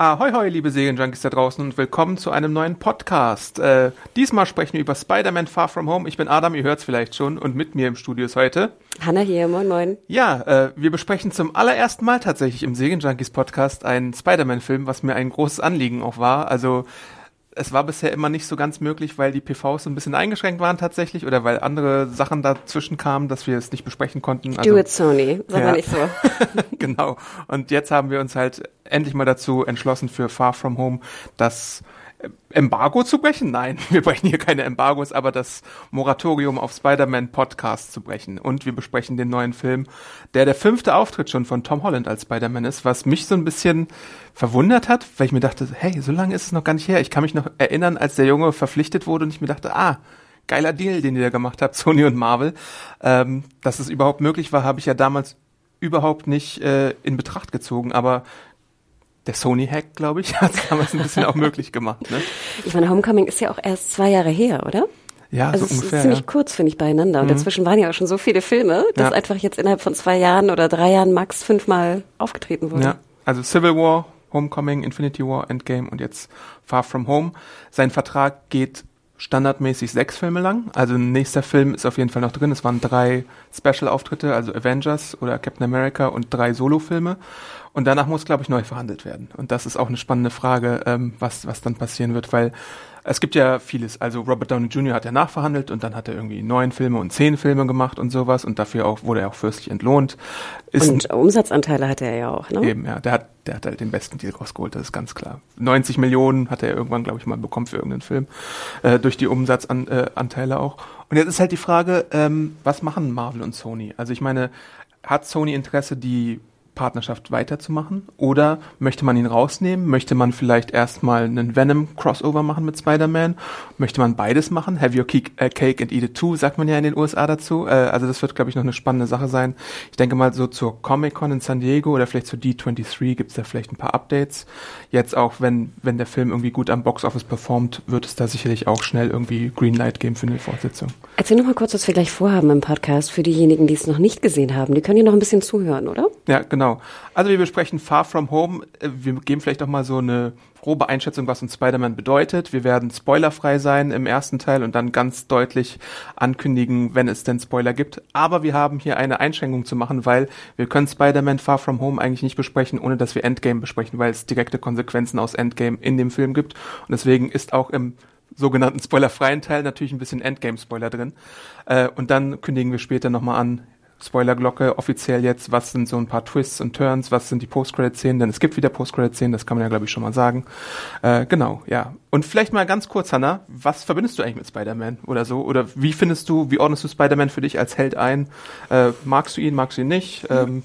Ahoi, hoi, liebe Serienjunkies da draußen und willkommen zu einem neuen Podcast. Äh, diesmal sprechen wir über Spider-Man Far From Home. Ich bin Adam, ihr hört es vielleicht schon und mit mir im Studio ist heute Hanna hier, moin moin. Ja, äh, wir besprechen zum allerersten Mal tatsächlich im Serienjunkies Podcast einen Spider-Man-Film, was mir ein großes Anliegen auch war. Also es war bisher immer nicht so ganz möglich, weil die PVs so ein bisschen eingeschränkt waren tatsächlich oder weil andere Sachen dazwischen kamen, dass wir es nicht besprechen konnten. Also, Do it, Sony. Sag ja. mal nicht so. genau. Und jetzt haben wir uns halt endlich mal dazu entschlossen für Far From Home, das Embargo zu brechen? Nein, wir brechen hier keine Embargos, aber das Moratorium auf Spider-Man Podcast zu brechen. Und wir besprechen den neuen Film, der der fünfte Auftritt schon von Tom Holland als Spider-Man ist, was mich so ein bisschen verwundert hat, weil ich mir dachte, hey, so lange ist es noch gar nicht her. Ich kann mich noch erinnern, als der Junge verpflichtet wurde und ich mir dachte, ah, geiler Deal, den ihr da gemacht habt, Sony und Marvel. Ähm, dass es überhaupt möglich war, habe ich ja damals überhaupt nicht äh, in Betracht gezogen, aber der Sony-Hack, glaube ich, hat es damals ein bisschen auch möglich gemacht. Ne? Ich meine, Homecoming ist ja auch erst zwei Jahre her, oder? Ja, also so es ungefähr, ist ziemlich ja. kurz, finde ich, beieinander. Und mhm. dazwischen waren ja auch schon so viele Filme, dass Ja. einfach jetzt innerhalb von zwei Jahren oder drei Jahren max fünfmal aufgetreten wurde. Ja, also Civil War, Homecoming, Infinity War, Endgame und jetzt Far From Home. Sein Vertrag geht standardmäßig sechs Filme lang. Also ein nächster Film ist auf jeden Fall noch drin. Es waren drei Special-Auftritte, also Avengers oder Captain America und drei Solo-Filme. Und danach muss, glaube ich, neu verhandelt werden. Und das ist auch eine spannende Frage, ähm, was, was dann passieren wird, weil es gibt ja vieles. Also Robert Downey Jr. hat ja nachverhandelt und dann hat er irgendwie neun Filme und zehn Filme gemacht und sowas und dafür auch wurde er auch fürstlich entlohnt. Ist Und Umsatzanteile hatte er ja auch, ne? Eben, ja. Der hat, der hat halt den besten Deal rausgeholt, das ist ganz klar. 90 Millionen hat er irgendwann, glaube ich, mal bekommen für irgendeinen Film, äh, durch die Umsatzanteile äh, auch. Und jetzt ist halt die Frage, ähm, was machen Marvel und Sony? Also ich meine, hat Sony Interesse, die Partnerschaft weiterzumachen? Oder möchte man ihn rausnehmen? Möchte man vielleicht erstmal einen Venom-Crossover machen mit Spider-Man? Möchte man beides machen? Have your cake, äh, cake and eat it too, sagt man ja in den USA dazu. Äh, also das wird, glaube ich, noch eine spannende Sache sein. Ich denke mal so zur Comic-Con in San Diego oder vielleicht zur D23 gibt es da vielleicht ein paar Updates. Jetzt auch, wenn, wenn der Film irgendwie gut am Box-Office performt, wird es da sicherlich auch schnell irgendwie Greenlight geben für eine Fortsetzung. Erzähl noch mal kurz, was wir gleich vorhaben im Podcast für diejenigen, die es noch nicht gesehen haben. Die können hier noch ein bisschen zuhören, oder? Ja, genau. Also wir besprechen Far From Home. Äh, Wir geben vielleicht auch mal so eine grobe Einschätzung, was uns Spider-Man bedeutet. Wir werden spoilerfrei sein im ersten Teil und dann ganz deutlich ankündigen, wenn es denn Spoiler gibt. Aber wir haben hier eine Einschränkung zu machen, weil wir können Spider-Man Far From Home eigentlich nicht besprechen, ohne dass wir Endgame besprechen, weil es direkte Konsequenzen aus Endgame in dem Film gibt. Und deswegen ist auch im sogenannten spoilerfreien Teil natürlich ein bisschen Endgame-Spoiler drin. Äh, und dann kündigen wir später nochmal an, Spoilerglocke offiziell jetzt, was sind so ein paar Twists und Turns, was sind die Post-Credit-Szenen, denn es gibt wieder Post-Credit-Szenen, das kann man ja glaube ich schon mal sagen. Äh, genau, ja. Und vielleicht mal ganz kurz, Hannah, was verbindest du eigentlich mit Spider-Man oder so? Oder wie findest du, wie ordnest du Spider-Man für dich als Held ein? Äh, magst du ihn, magst du ihn nicht? Ähm,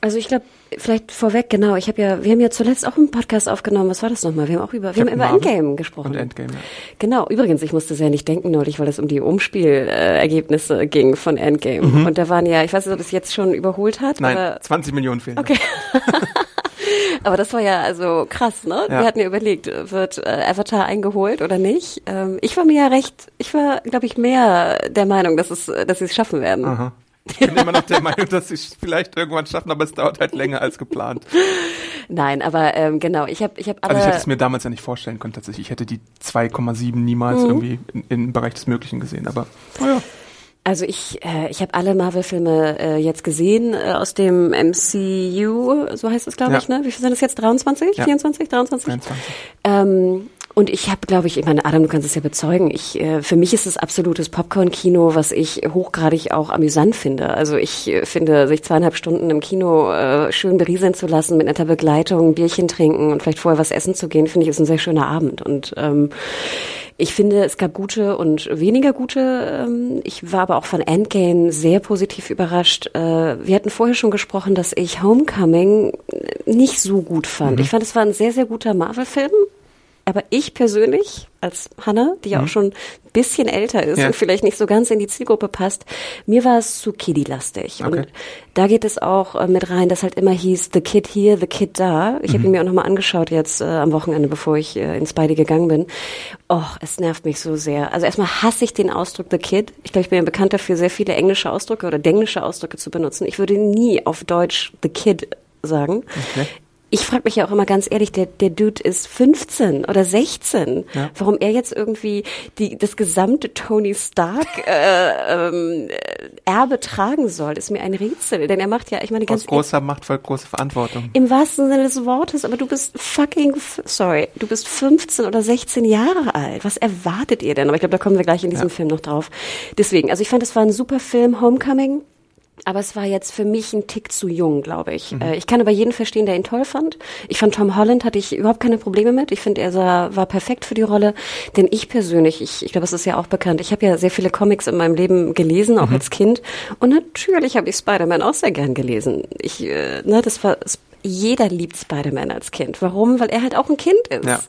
Also ich glaube, vielleicht vorweg, genau, ich habe ja, wir haben ja zuletzt auch einen Podcast aufgenommen, was war das nochmal? Wir haben auch über, wir haben über Marvel Endgame gesprochen. und Endgame, ja. Genau, übrigens, ich musste sehr nicht denken neulich, weil es um die Umspielergebnisse ging von Endgame. Und da waren ja, ich weiß nicht, ob es jetzt schon überholt hat, Mhm. Nein, aber 20 Millionen fehlen. Okay. Aber das war ja also krass, ne? Ja. Wir hatten ja überlegt, wird äh, Avatar eingeholt oder nicht. Ähm, ich war mir ja recht, ich war, glaube ich, mehr der Meinung, dass es, dass sie es schaffen werden. Aha. Ich bin immer noch der Meinung, dass sie es vielleicht irgendwann schaffen, aber es dauert halt länger als geplant. Nein, aber ähm, genau, ich habe, ich habe alle. Also ich hätte es mir damals ja nicht vorstellen können tatsächlich. Ich hätte die 2,7 niemals irgendwie in, im Bereich des Möglichen gesehen. Aber naja, Also ich, äh, ich habe alle Marvel-Filme äh, jetzt gesehen äh, aus dem MCU, so heißt es, glaube Ja. ich, ne? Wie viel sind es jetzt? 23? Ja. 24? 23? 23. Ähm, Und ich habe, glaube ich, ich meine, Adam, du kannst es ja bezeugen, ich, äh, für mich ist es absolutes Popcorn-Kino, was ich hochgradig auch amüsant finde. Also ich äh, finde, sich zweieinhalb Stunden im Kino äh, schön berieseln zu lassen, mit netter Begleitung, Bierchen trinken und vielleicht vorher was essen zu gehen, finde ich, ist ein sehr schöner Abend. Und ähm, ich finde, es gab gute und weniger gute. Ähm, ich war aber auch von Endgame sehr positiv überrascht. Äh, wir hatten vorher schon gesprochen, dass ich Homecoming nicht so gut fand. Mhm. Ich fand, es war ein sehr, sehr guter Marvel-Film. Aber ich persönlich, als Hanna, die ja mhm. auch schon ein bisschen älter ist ja. und vielleicht nicht so ganz in die Zielgruppe passt, mir war es zu kiddie-lastig. Okay. Und da geht es auch äh, mit rein, dass halt immer hieß, the kid here, the kid da. Ich mhm. habe ihn mir auch nochmal angeschaut jetzt äh, am Wochenende, bevor ich äh, ins Beide gegangen bin. Och, es nervt mich so sehr. Also erstmal hasse ich den Ausdruck the kid. Ich glaube, ich bin ja bekannt dafür, sehr viele englische Ausdrücke oder denglische Ausdrücke zu benutzen. Ich würde nie auf Deutsch the kid sagen. Okay ich frage mich ja auch immer ganz ehrlich, der, der Dude ist 15 oder 16. Ja. Warum er jetzt irgendwie die, das gesamte Tony Stark äh, ähm, Erbe tragen soll, ist mir ein Rätsel. Denn er macht ja, ich meine, ganz Aus großer Macht folgt große Verantwortung. Im wahrsten Sinne des Wortes, aber du bist fucking, sorry, du bist 15 oder 16 Jahre alt. Was erwartet ihr denn? Aber ich glaube, da kommen wir gleich in diesem ja. Film noch drauf. Deswegen, also ich fand, es war ein super Film, Homecoming. Aber es war jetzt für mich ein Tick zu jung, glaube ich. Mhm. Äh, ich kann aber jeden verstehen, der ihn toll fand. Ich fand Tom Holland hatte ich überhaupt keine Probleme mit. Ich finde, er sah, war perfekt für die Rolle. Denn ich persönlich, ich, ich glaube, es ist ja auch bekannt, ich habe ja sehr viele Comics in meinem Leben gelesen, auch mhm. als Kind. Und natürlich habe ich Spider-Man auch sehr gern gelesen. Ich, äh, ne, das war jeder liebt Spider-Man als Kind. Warum? Weil er halt auch ein Kind ist. Ja.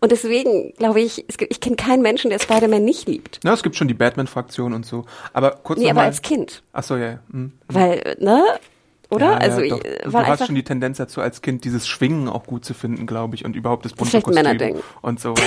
Und deswegen glaube ich, gibt, ich kenne keinen Menschen, der Spider-Man nicht liebt. Ja, es gibt schon die Batman-Fraktion und so. Aber kurz Nee, aber als Kind. Ach so, ja. Mhm. Weil, ne? Oder? Ja, also ja, du hast schon die Tendenz dazu, als Kind dieses Schwingen auch gut zu finden, glaube ich, und überhaupt das bunte Kostüm Männerding. und sowas.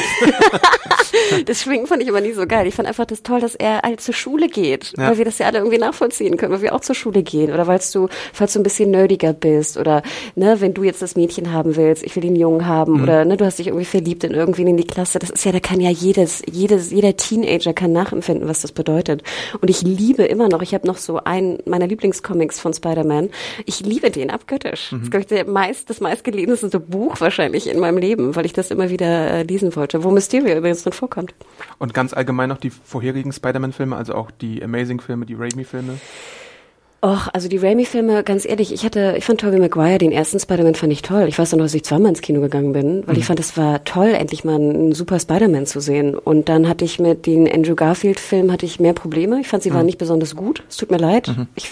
das Schwingen fand ich immer nie so geil. Ich fand einfach das toll, dass er halt zur Schule geht, ja. weil wir das ja alle irgendwie nachvollziehen können, weil wir auch zur Schule gehen oder weil du, falls du ein bisschen nerdiger bist oder ne, wenn du jetzt das Mädchen haben willst, ich will den Jungen haben mhm. oder ne, du hast dich irgendwie verliebt in irgendwen in die Klasse. Das ist ja, da kann ja jedes, jedes, jeder Teenager kann nachempfinden, was das bedeutet. Und ich liebe immer noch. Ich habe noch so einen meiner Lieblingscomics von Spider-Man ich liebe den abgöttisch. Mhm. Das ist, glaube ich, meist, das meistgelesenste Buch wahrscheinlich in meinem Leben, weil ich das immer wieder äh, lesen wollte, wo Mysterio übrigens drin vorkommt. Und ganz allgemein noch die vorherigen Spider-Man-Filme, also auch die Amazing-Filme, die Raimi-Filme. Och, also die Raimi-Filme, ganz ehrlich, ich hatte, ich fand Tobey Maguire, den ersten Spider-Man fand ich toll. Ich weiß noch, dass ich zweimal ins Kino gegangen bin, weil mhm. ich fand, es war toll, endlich mal einen super Spider-Man zu sehen. Und dann hatte ich mit den Andrew Garfield-Filmen hatte ich mehr Probleme. Ich fand, sie mhm. waren nicht besonders gut. Es tut mir leid. Mhm. Ich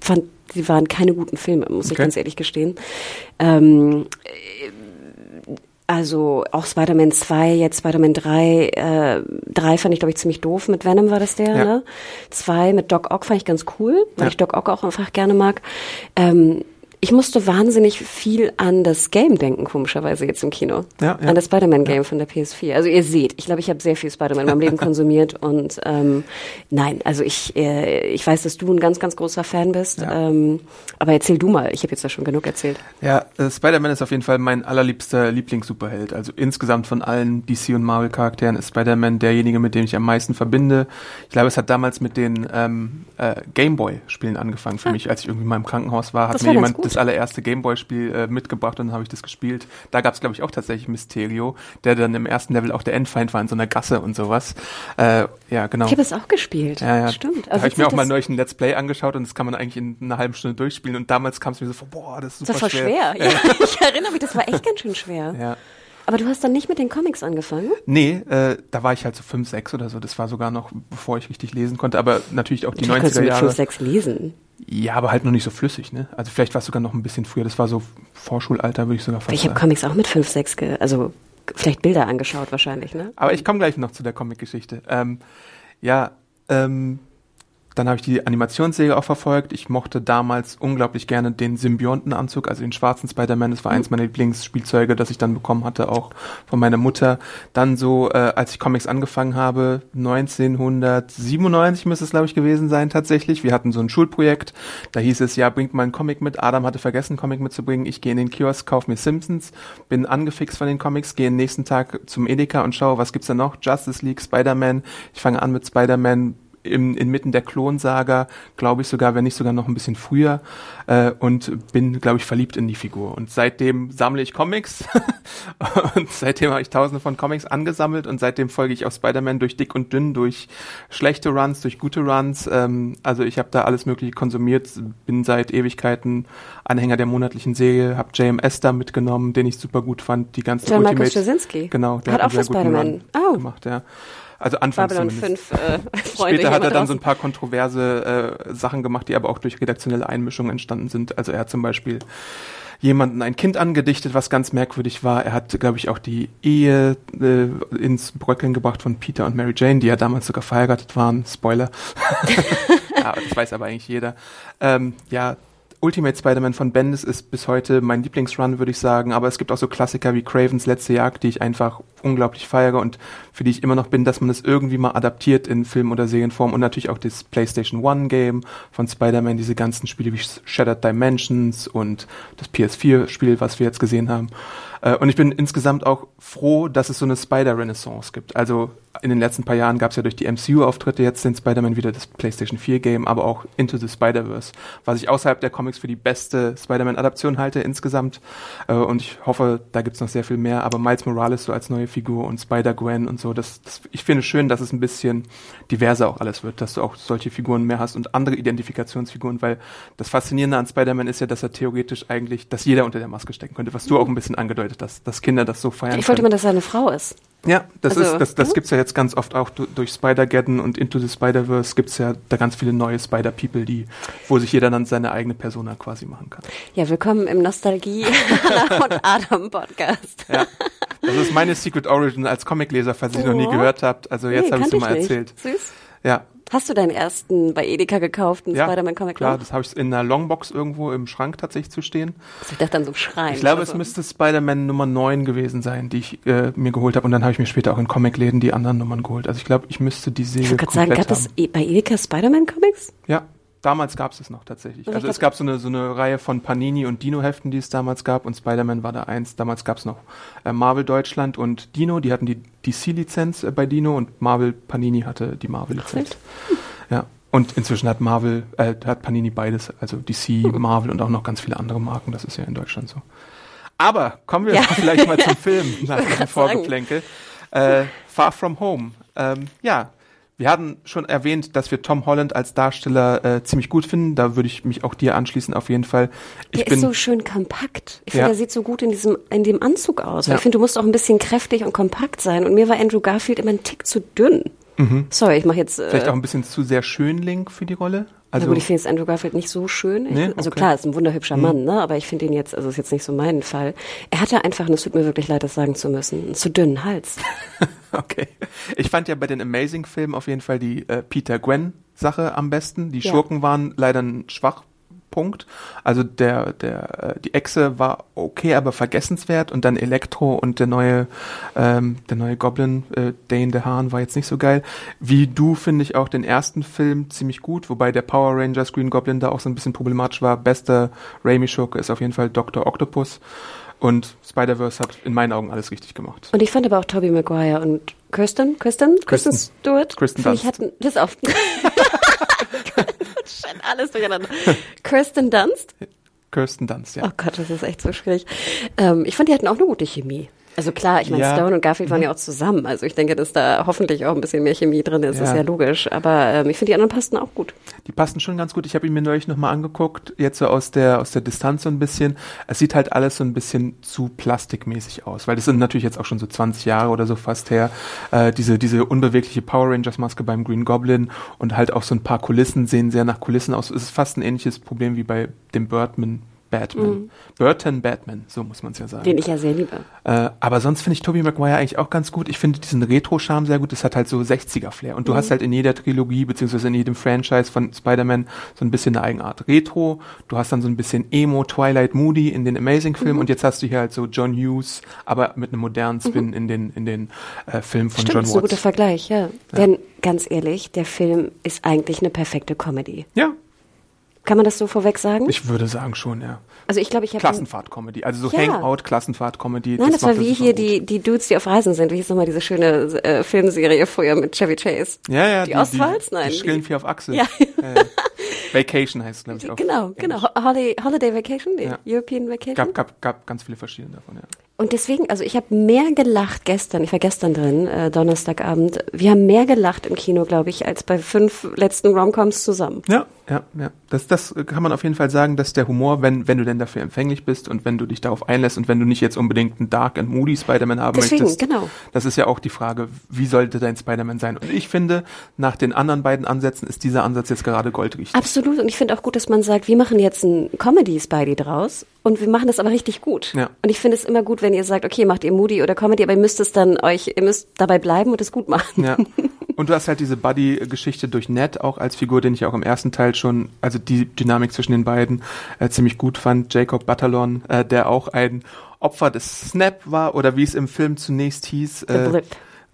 fand sie waren keine guten Filme, muss okay. ich ganz ehrlich gestehen. Ähm, also auch Spider-Man 2, jetzt Spider-Man 3, äh, 3 fand ich, glaube ich, ziemlich doof. Mit Venom war das der, ja. ne? 2 mit Doc Ock fand ich ganz cool, weil ja. ich Doc Ock auch einfach gerne mag. Ähm, ich musste wahnsinnig viel an das Game denken, komischerweise jetzt im Kino. Ja, ja. An das Spider-Man-Game ja. von der PS4. Also ihr seht, ich glaube, ich habe sehr viel Spider-Man in meinem Leben konsumiert und ähm, nein, also ich, äh, ich weiß, dass du ein ganz, ganz großer Fan bist. Ähm, aber erzähl du mal, ich habe jetzt ja schon genug erzählt. Ja, äh, Spider-Man ist auf jeden Fall mein allerliebster Lieblings-Superheld. Also insgesamt von allen DC und Marvel-Charakteren ist Spider-Man derjenige, mit dem ich am meisten verbinde. Ich glaube, es hat damals mit den ähm, äh, Gameboy-Spielen angefangen für ah. mich, als ich irgendwie mal im Krankenhaus war, hat das mir jemand das allererste Gameboy-Spiel äh, mitgebracht und dann habe ich das gespielt. Da gab es, glaube ich, auch tatsächlich Mysterio, der dann im ersten Level auch der Endfeind war in so einer Gasse und sowas. Äh, ja, genau. Ich habe es auch gespielt. Ja, ja. Stimmt. Da habe ich mir auch mal neulich ein Let's Play angeschaut und das kann man eigentlich in einer halben Stunde durchspielen und damals kam es mir so vor, boah, das ist super das war schwer. schwer. Ja, ich erinnere mich, das war echt ganz schön schwer. Ja. Aber du hast dann nicht mit den Comics angefangen? Nee, äh, da war ich halt so 5, 6 oder so. Das war sogar noch, bevor ich richtig lesen konnte. Aber natürlich auch die Natürlich 90er Jahre. Du mit 5, 6 lesen. Ja, aber halt noch nicht so flüssig, ne? Also vielleicht war es sogar noch ein bisschen früher. Das war so Vorschulalter, würde ich sogar fast Ich habe Comics auch mit 5, 6, also vielleicht Bilder angeschaut wahrscheinlich, ne? Aber ich komme gleich noch zu der Comic-Geschichte. Ähm, ja, ähm, dann habe ich die Animationsserie auch verfolgt. Ich mochte damals unglaublich gerne den Symbiontenanzug, also den schwarzen Spider-Man. Das war eins meiner Lieblingsspielzeuge, das ich dann bekommen hatte, auch von meiner Mutter. Dann so, äh, als ich Comics angefangen habe, 1997 müsste es, glaube ich, gewesen sein tatsächlich. Wir hatten so ein Schulprojekt. Da hieß es, ja, bringt mal einen Comic mit. Adam hatte vergessen, Comic mitzubringen. Ich gehe in den Kiosk, kauf mir Simpsons, bin angefixt von den Comics, gehe den nächsten Tag zum Edeka und schaue, was gibt's da noch? Justice League, Spider-Man. Ich fange an mit Spider-Man, im, inmitten der Klonsaga, glaube ich sogar, wenn nicht sogar noch ein bisschen früher äh, und bin, glaube ich, verliebt in die Figur. Und seitdem sammle ich Comics und seitdem habe ich tausende von Comics angesammelt und seitdem folge ich auch Spider-Man durch dick und dünn, durch schlechte Runs, durch gute Runs. Ähm, also ich habe da alles mögliche konsumiert, bin seit Ewigkeiten Anhänger der monatlichen Serie, habe JMS da mitgenommen, den ich super gut fand, die ganzen John Ultimate. Marcus Straczynski. Genau, der hat, hat auch für Spider-Man oh. gemacht, ja. Also anfangs Babylon zumindest. 5 äh, Freunde Später hat er dann so ein paar kontroverse äh, Sachen gemacht, die aber auch durch redaktionelle Einmischung entstanden sind. Also er hat zum Beispiel jemanden ein Kind angedichtet, was ganz merkwürdig war. Er hat, glaube ich, auch die Ehe äh, ins Bröckeln gebracht von Peter und Mary Jane, die ja damals sogar verheiratet waren. Spoiler. ja, das weiß aber eigentlich jeder. Ähm, ja, Ultimate Spider-Man von Bendis ist bis heute mein Lieblingsrun, würde ich sagen. Aber es gibt auch so Klassiker wie Cravens letzte Jagd, die ich einfach unglaublich feiere und für die ich immer noch bin, dass man es irgendwie mal adaptiert in Film- oder Serienform und natürlich auch das PlayStation One Game von Spider-Man, diese ganzen Spiele wie Shattered Dimensions und das PS4 Spiel, was wir jetzt gesehen haben. Äh, und ich bin insgesamt auch froh, dass es so eine Spider-Renaissance gibt. Also in den letzten paar Jahren gab es ja durch die MCU-Auftritte jetzt den Spider-Man wieder das PlayStation 4-Game, aber auch Into the Spider-Verse, was ich außerhalb der Comics für die beste Spider-Man-Adaption halte insgesamt. Äh, und ich hoffe, da gibt's noch sehr viel mehr. Aber Miles Morales so als neue Figur und Spider-Gwen und so, das, das, ich finde schön, dass es ein bisschen diverser auch alles wird, dass du auch solche Figuren mehr hast und andere Identifikationsfiguren, weil das Faszinierende an Spider-Man ist ja, dass er theoretisch eigentlich, dass jeder unter der Maske stecken könnte, was du auch ein bisschen angedeutet hast, dass Kinder das so feiern. Ich wollte können. mal, dass er eine Frau ist. Ja, das Also, ist, das, das ja. gibt's ja jetzt ganz oft auch du- durch Spider-Geddon und Into the Spider-Verse gibt's ja da ganz viele neue Spider-People, die, wo sich jeder dann seine eigene Persona quasi machen kann. Ja, willkommen im Nostalgie und Adam Podcast. Ja. Das ist meine Secret Origin als Comicleser, falls ihr noch nie Oh. gehört habt. Also jetzt Nee, habe ich dir mal nicht. erzählt. Süß. Ja. Hast du deinen ersten bei Edeka gekauften Ja, Spider-Man-Comic klar, noch? das habe ich in einer Longbox irgendwo im Schrank tatsächlich zu stehen. Also ich dachte an so einem Schrein. Ich glaube, oder es müsste Spider-Man Nummer 9 gewesen sein, die ich äh, mir geholt habe. Und dann habe ich mir später auch in Comicläden die anderen Nummern geholt. Also ich glaube, ich müsste die Serie Ich wollte gerade sagen, gab es e- bei Edeka Spider-Man-Comics? Ja, damals gab es es noch tatsächlich. Also Also es gab so eine, so eine Reihe von Panini und Dino-Heften, die es damals gab und Spider-Man war da eins. Damals gab es noch äh, Marvel Deutschland und Dino, die hatten die DC-Lizenz äh, bei Dino und Marvel Panini hatte die Marvel-Lizenz. Ja. Und inzwischen hat Marvel, äh, hat Panini beides, also DC. Marvel und auch noch ganz viele andere Marken. Das ist ja in Deutschland so. Aber kommen wir Ja. vielleicht mal zum Film nach diesem Vorgeplänkel. Äh, Far From Home. Ähm, ja, wir hatten schon erwähnt, dass wir Tom Holland als Darsteller äh, ziemlich gut finden. Da würde ich mich auch dir anschließen auf jeden Fall. Ich Der bin ist so schön kompakt. Ich Ja. finde, der sieht so gut in diesem, in dem Anzug aus. Ja. Ich finde, du musst auch ein bisschen kräftig und kompakt sein. Und mir war Andrew Garfield immer ein Tick zu dünn. Sorry, ich mache jetzt. Äh, Mhm. vielleicht auch ein bisschen zu sehr Schönling für die Rolle. Also Also gut, ich finde jetzt Andrew Garfield nicht so schön. Nee? Also Okay. klar, ist ein wunderhübscher Mhm. Mann, ne? Aber ich finde ihn jetzt, also ist jetzt nicht so mein Fall. Er hatte einfach, und es tut mir wirklich leid, das sagen zu müssen, einen zu dünnen Hals. Okay. Ich fand ja bei den Amazing-Filmen auf jeden Fall die äh, Peter Gwen-Sache am besten. Die Ja. Schurken waren leider ein Schwachpunkt. Also der, der, äh, die Echse war okay, aber vergessenswert und dann Elektro und der neue, ähm, der neue Goblin, äh, Dane DeHaan war jetzt nicht so geil. Wie du finde ich auch den ersten Film ziemlich gut, wobei der Power Rangers Green Goblin da auch so ein bisschen problematisch war. Bester Raimi-Schurke ist auf jeden Fall Dr. Octopus. Und Spider-Verse hat in meinen Augen alles richtig gemacht. Und ich fand aber auch Tobey Maguire und Kirsten, Kristen, Kristen, Kristen. Stewart. Kristen finde ich, Dunst. hatten, das auf. Shit, alles durcheinander. Kirsten Dunst. Kirsten Dunst, ja. Oh Gott, das ist echt so schwierig. Ähm, ich fand, die hatten auch eine gute Chemie. Also klar, ich meine, Ja. Mhm. Stone und Garfield waren ja auch zusammen. Also ich denke, dass da hoffentlich auch ein bisschen mehr Chemie drin ist. Ja. ist ja logisch. Aber ähm, ich finde, die anderen passten auch gut. Die passen schon ganz gut. Ich habe ihn mir neulich nochmal angeguckt, jetzt so aus der, aus der Distanz so ein bisschen. Es sieht halt alles so ein bisschen zu plastikmäßig aus, weil das sind natürlich jetzt auch schon so 20 Jahre oder so fast her. Äh, diese, diese unbewegliche Power Rangers Maske beim Green Goblin und halt auch so ein paar Kulissen sehen sehr nach Kulissen aus. Es ist fast ein ähnliches Problem wie bei dem Birdman Batman. Burton Batman, so muss man es ja sagen. Den ich ja sehr liebe. Äh, aber sonst finde ich Tobey Maguire eigentlich auch ganz gut. Ich finde diesen Retro-Charme sehr gut. Das hat halt so 60er-Flair. Und du hast halt in jeder Trilogie, beziehungsweise in jedem Franchise von Spider-Man so ein bisschen eine Eigenart. Retro, du hast dann so ein bisschen Emo, Twilight, Moody in den Amazing-Filmen und jetzt hast du hier halt so John Hughes, aber mit einem modernen Spin in den, in den äh, Filmen von Stimmt, John das ist ein guter Watts. Vergleich, ja. Denn ganz ehrlich, der Film ist eigentlich eine perfekte Comedy. Ja, Kann man das so vorweg sagen? Ich würde sagen schon, ja. also ich glaube, ich habe Klassenfahrt-Comedy, also so Ja. Hangout-Klassenfahrt-Comedy. Nein, das, war macht er wie hier gut. die, die Dudes, die auf Reisen sind. Wie hieß nochmal diese schöne äh, Filmserie früher mit Chevy Chase? Ja, ja. Die Ostwalds? Nein, Die die- Schrillen vier auf Achse. Ja. Äh, Vacation heißt es, glaube ich, auch. Genau, genau. Holiday, Holiday Vacation, nee, Ja. European Vacation. Gab, gab, gab ganz viele verschiedene davon, ja. Und deswegen, also ich habe mehr gelacht gestern, ich war gestern drin, äh, Donnerstagabend. Wir haben mehr gelacht im Kino, glaube ich, als bei fünf letzten Romcoms zusammen. Ja, ja, ja. Das, das kann man auf jeden Fall sagen, dass der Humor, wenn, wenn du denn dafür empfänglich bist und wenn du dich darauf einlässt und wenn du nicht jetzt unbedingt einen Dark and Moody Spider-Man haben Deswegen, möchtest. genau. Das ist ja auch die Frage, wie sollte dein Spider-Man sein? Und ich finde, nach den anderen beiden Ansätzen ist dieser Ansatz jetzt gerade goldrichtig. Absolut. Und ich finde auch gut, dass man sagt, wir machen jetzt ein Comedy-Spidey draus und wir machen das aber richtig gut. Ja. Und ich finde es immer gut, wenn ihr sagt, okay, macht ihr Moody oder Comedy, aber ihr müsst es dann euch, ihr müsst dabei bleiben und es gut machen. Ja. Und du hast halt diese Buddy-Geschichte durch Ned auch als Figur, den ich auch im ersten Teil schon, also die Dynamik zwischen den beiden äh, ziemlich gut fand. Jacob Batalon, äh, der auch ein Opfer des Snap war oder wie es im Film zunächst hieß. The äh, Blip.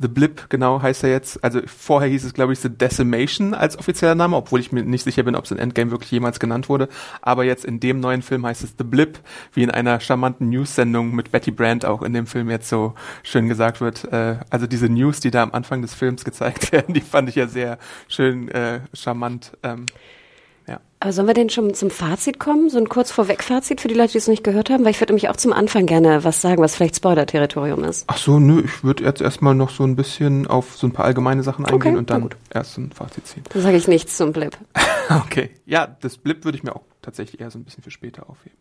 The Blip, genau, heißt er jetzt. Also vorher hieß es, glaube ich, The Decimation als offizieller Name, obwohl ich mir nicht sicher bin, ob es in Endgame wirklich jemals genannt wurde. Aber jetzt in dem neuen Film heißt es The Blip, wie in einer charmanten News-Sendung mit Betty Brant auch in dem Film jetzt so schön gesagt wird. Äh, also diese News, die da am Anfang des Films gezeigt werden, die fand ich ja sehr schön äh, charmant. Ähm, ja. Aber sollen wir denn schon zum Fazit kommen? So ein kurz vorweg-Fazit für die Leute, die es noch nicht gehört haben? Weil ich würde nämlich auch zum Anfang gerne was sagen, was vielleicht Spoiler-Territorium ist. Ach so, nö, ich würde jetzt erstmal noch so ein bisschen auf so ein paar allgemeine Sachen eingehen Okay, und dann gut. erst ein Fazit ziehen. Dann sage ich nichts zum Blip. Okay, ja, das Blip würde ich mir auch tatsächlich eher so ein bisschen für später aufheben.